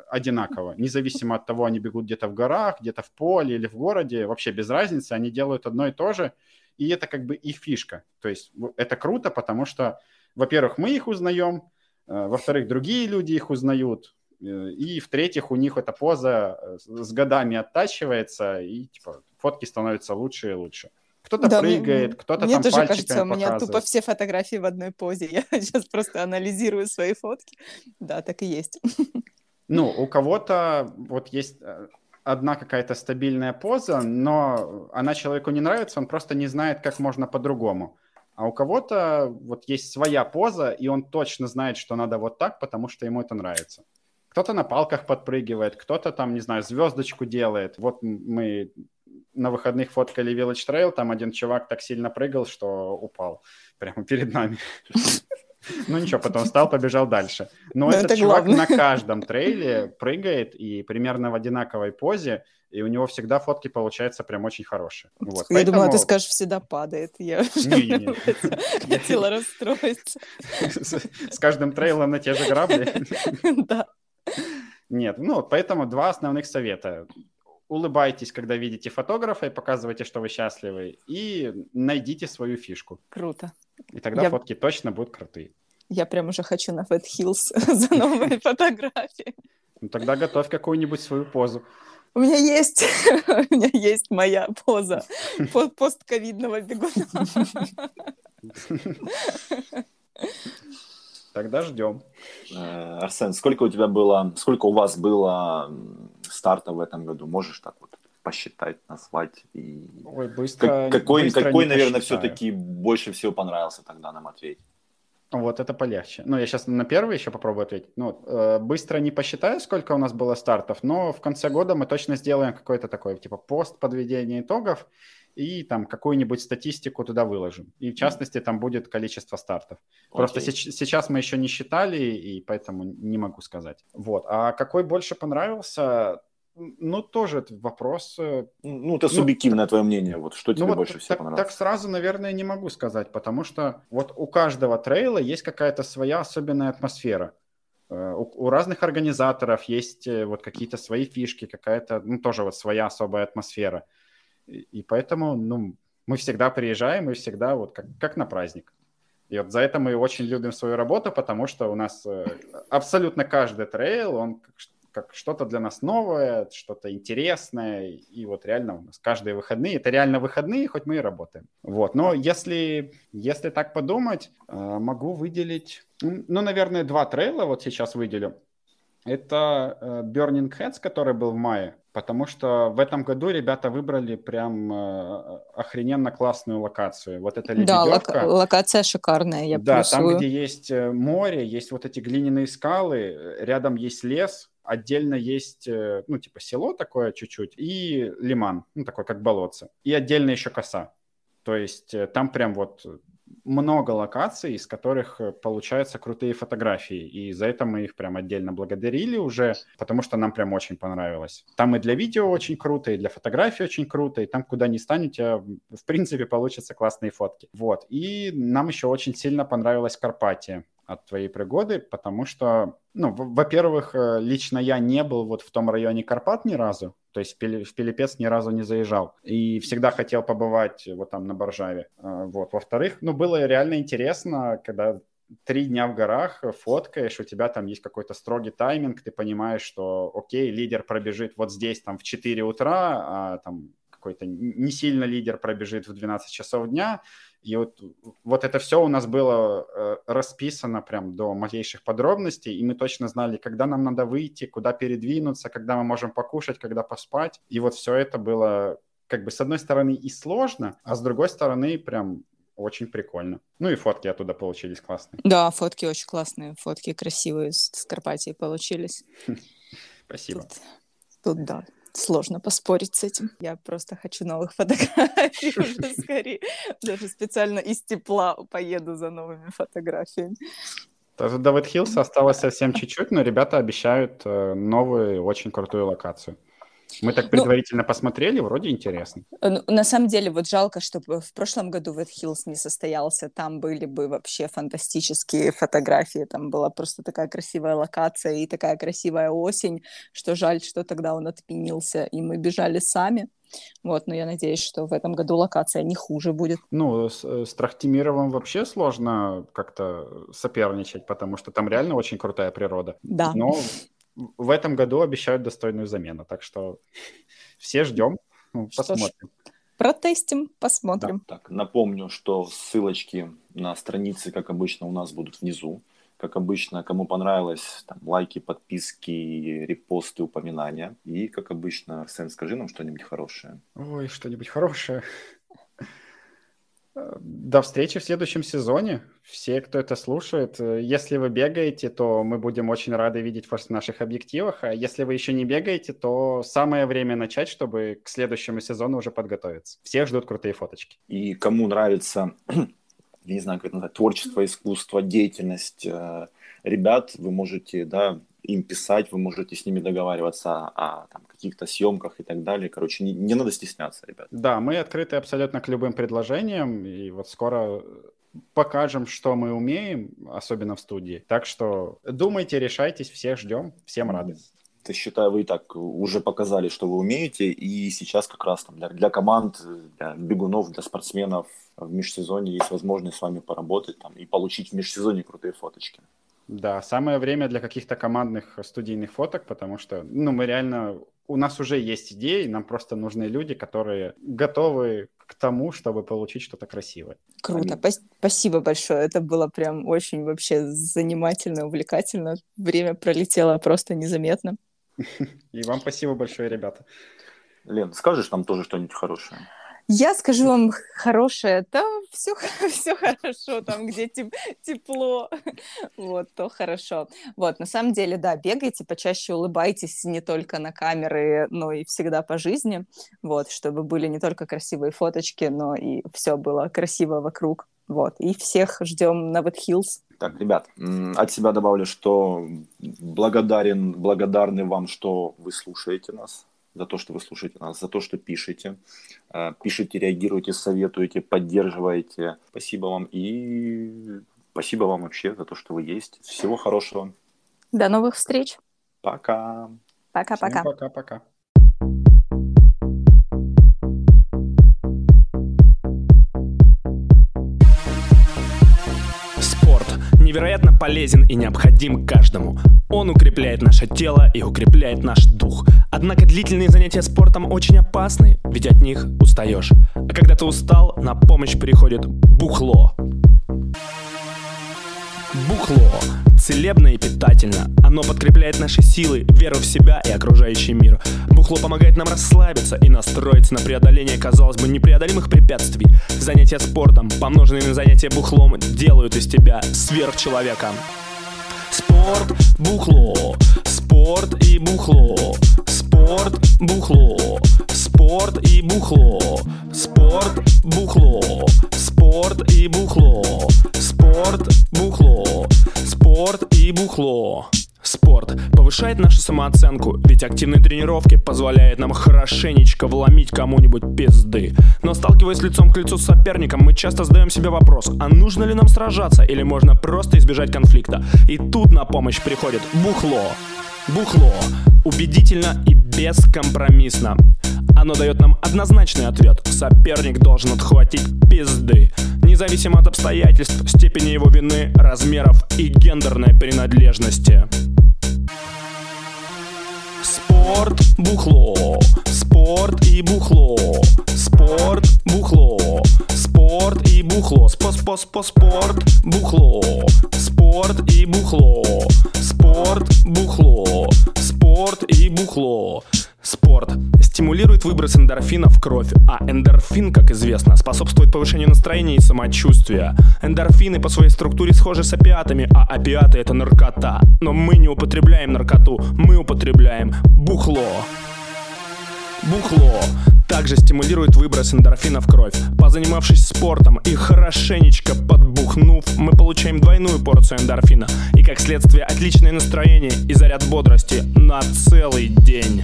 одинаково, независимо от того, они бегут где-то в горах, где-то в поле или в городе, вообще без разницы, они делают одно и то же, и это как бы их фишка. То есть это круто, потому что, во-первых, мы их узнаем, э, во-вторых, другие люди их узнают, и в-третьих, у них эта поза э, с годами оттачивается, и типа фотки становятся лучше и лучше. Кто-то да, прыгает, мне, кто-то мне там тоже кажется, у меня тупо все фотографии в одной позе. Я сейчас просто анализирую свои фотки. Да, так и есть. Ну, у кого-то вот есть э, одна какая-то стабильная поза, но она человеку не нравится, он просто не знает, как можно по-другому. А у кого-то вот есть своя поза, и он точно знает, что надо вот так, потому что ему это нравится. Кто-то на палках подпрыгивает, кто-то там, не знаю, звездочку делает. Вот мы на выходных фоткали Village Trail, там один чувак так сильно прыгал, что упал прямо перед нами. Ну ничего, потом встал, побежал дальше. Но, Но этот чувак главное. на каждом трейле прыгает и примерно в одинаковой позе, и у него всегда фотки получаются прям очень хорошие. Вот, я поэтому... думала, ты скажешь, всегда падает. Я хотела расстроиться. С каждым трейлом на те же грабли? Да. Нет, ну, поэтому два основных совета. Улыбайтесь, когда видите фотографа и показывайте, что вы счастливы, и найдите свою фишку. Круто. И тогда Я... фотки точно будут крутые. Я прям уже хочу на Fat Hills за новые фотографии. Ну, тогда готовь какую-нибудь свою позу. У меня есть, у меня есть моя поза постковидного бегуна. Тогда ждем. Э, Арсен, сколько у тебя было, сколько у вас было стартов в этом году? Можешь так вот посчитать, назвать? И... Ой, быстро. какой, быстро какой наверное, все-таки больше всего понравился тогда нам ответить? Вот это полегче. Ну, я сейчас на первый еще попробую ответить. Ну, э, быстро не посчитаю, сколько у нас было стартов, но в конце года мы точно сделаем какой-то такой, типа, пост подведения итогов и там какую-нибудь статистику туда выложим. И в частности там будет количество стартов. Okay. Просто с- сейчас мы еще не считали, и поэтому не могу сказать. Вот. А какой больше понравился? Ну, тоже вопрос... Э, ну, это ну, субъективное ну, твое мнение. Вот что тебе ну, больше вот всего так, понравилось? Так сразу, наверное, не могу сказать, потому что вот у каждого трейла есть какая-то своя особенная атмосфера. Э, у, у разных организаторов есть э, вот какие-то свои фишки, какая-то, ну, тоже вот своя особая атмосфера. И, поэтому, ну, мы всегда приезжаем и всегда вот как, как на праздник. И вот за это мы очень любим свою работу, потому что у нас абсолютно каждый трейл, он как что-то для нас новое, что-то интересное, и вот реально у нас каждые выходные, это реально выходные, хоть мы и работаем. Вот, но если, если так подумать, э, могу выделить, ну, наверное, два трейла вот сейчас выделю. Это э, Burning Heads, который был в мае, потому что в этом году ребята выбрали прям э, охрененно классную локацию. Вот это Да, лок- локация шикарная, я Да, плюсую. там, где есть море, есть вот эти глиняные скалы, рядом есть лес, отдельно есть, э, ну, типа село такое чуть-чуть, и лиман, ну, такой как болотце, и отдельно еще коса. То есть э, там прям вот много локаций, из которых э, получаются крутые фотографии. И за это мы их прям отдельно благодарили уже, потому что нам прям очень понравилось. Там и для видео очень круто, и для фотографий очень круто, и там куда ни станете, в принципе, получатся классные фотки. Вот. И нам еще очень сильно понравилась Карпатия от твоей пригоды, потому что, ну, во-первых, э, лично я не был вот в том районе Карпат ни разу, то есть в Пилипец ни разу не заезжал. И всегда хотел побывать вот там на Боржаве. А, вот. Во-вторых, ну, было реально интересно, когда три дня в горах фоткаешь, у тебя там есть какой-то строгий тайминг, ты понимаешь, что окей, лидер пробежит вот здесь там в 4 утра, а там какой-то не сильно лидер пробежит в 12 часов дня, и вот, вот это все у нас было э, расписано прям до малейших подробностей, и мы точно знали, когда нам надо выйти, куда передвинуться, когда мы можем покушать, когда поспать. И вот все это было как бы с одной стороны и сложно, а с другой стороны прям очень прикольно. Ну и фотки оттуда получились классные. Да, фотки очень классные, фотки красивые с Карпатии получились. Спасибо. Тут, тут да, сложно поспорить с этим. Я просто хочу новых фотографий уже скорее. Даже специально из тепла поеду за новыми фотографиями. Даже Давид Хиллс осталось совсем чуть-чуть, но ребята обещают э, новую, очень крутую локацию. Мы так ну, предварительно ну, посмотрели, вроде интересно. Э, ну, на самом деле, вот жалко, что в прошлом году Вэт Hills не состоялся. Там были бы вообще фантастические фотографии. Там была просто такая красивая локация и такая красивая осень, что жаль, что тогда он отменился, и мы бежали сами. Вот, но я надеюсь, что в этом году локация не хуже будет. Ну, с, э, с Трахтимировым вообще сложно как-то соперничать, потому что там реально очень крутая природа. Да. Но в этом году обещают достойную замену, так что все ждем, ну, посмотрим. Протестим, посмотрим. Да, так, напомню, что ссылочки на страницы, как обычно, у нас будут внизу. Как обычно, кому понравилось, там, лайки, подписки, репосты, упоминания. И, как обычно, Арсен, скажи нам что-нибудь хорошее. Ой, что-нибудь хорошее. До встречи в следующем сезоне. Все, кто это слушает, если вы бегаете, то мы будем очень рады видеть вас в наших объективах. А если вы еще не бегаете, то самое время начать, чтобы к следующему сезону уже подготовиться. Всех ждут крутые фоточки. И кому нравится, я не знаю, как это назвать, творчество, искусство, деятельность э, ребят, вы можете, да, им писать, вы можете с ними договариваться о там, каких-то съемках и так далее. Короче, не, не надо стесняться, ребят. Да, мы открыты абсолютно к любым предложениям, и вот скоро покажем, что мы умеем, особенно в студии. Так что думайте, решайтесь, всех ждем, всем рады. Ты считаю, вы и так уже показали, что вы умеете, и сейчас как раз там для, для команд, для бегунов, для спортсменов в межсезонье есть возможность с вами поработать там, и получить в межсезонье крутые фоточки. Да, самое время для каких-то командных студийных фоток, потому что, ну, мы реально, у нас уже есть идеи, нам просто нужны люди, которые готовы к тому, чтобы получить что-то красивое. Круто, Они... спасибо большое, это было прям очень вообще занимательно, увлекательно, время пролетело просто незаметно. И вам спасибо большое, ребята. Лен, скажешь нам тоже что-нибудь хорошее? Я скажу вам хорошее, там все, все хорошо, там, где теп, тепло, вот, то хорошо. Вот, на самом деле, да, бегайте, почаще улыбайтесь не только на камеры, но и всегда по жизни, вот, чтобы были не только красивые фоточки, но и все было красиво вокруг. Вот, и всех ждем на Хиллз. Так, ребят, от себя добавлю, что благодарен, благодарны вам, что вы слушаете нас, за то, что вы слушаете нас, за то, что пишете. Э, пишите, реагируете, советуете, поддерживаете. Спасибо вам и спасибо вам вообще за то, что вы есть. Всего хорошего. До новых встреч. Пока. Пока-пока. Пока-пока. Невероятно полезен и необходим каждому. Он укрепляет наше тело и укрепляет наш дух. Однако длительные занятия спортом очень опасны, ведь от них устаешь. А когда ты устал, на помощь приходит бухло. Бухло целебно и питательно. Оно подкрепляет наши силы, веру в себя и окружающий мир. Бухло помогает нам расслабиться и настроиться на преодоление, казалось бы, непреодолимых препятствий. Занятия спортом, помноженные на занятия бухлом, делают из тебя сверхчеловека. Спорт, бухло, спорт и бухло, спорт, бухло, спорт и бухло, спорт, бухло, спорт и бухло, спорт, бухло, спорт и бухло. Спорт повышает нашу самооценку, ведь активные тренировки позволяют нам хорошенечко вломить кому-нибудь пизды. Но сталкиваясь лицом к лицу с соперником, мы часто задаем себе вопрос, а нужно ли нам сражаться или можно просто избежать конфликта? И тут на помощь приходит бухло. Бухло. Убедительно и бескомпромиссно. Оно дает нам однозначный ответ. Соперник должен отхватить пизды. Независимо от обстоятельств, степени его вины, размеров и гендерной принадлежности. Спорт, бухло, спорт и бухло, спорт, бухло, спорт и бухло, спо спо спо спорт, бухло, спорт и бухло, спорт, бухло, спорт и бухло. Спорт стимулирует выброс эндорфина в кровь, а эндорфин, как известно, способствует повышению настроения и самочувствия. Эндорфины по своей структуре схожи с опиатами, а опиаты это наркота. Но мы не употребляем наркоту, мы употребляем бухло. Бухло также стимулирует выброс эндорфина в кровь. Позанимавшись спортом и хорошенечко подбухнув, мы получаем двойную порцию эндорфина и, как следствие, отличное настроение и заряд бодрости на целый день.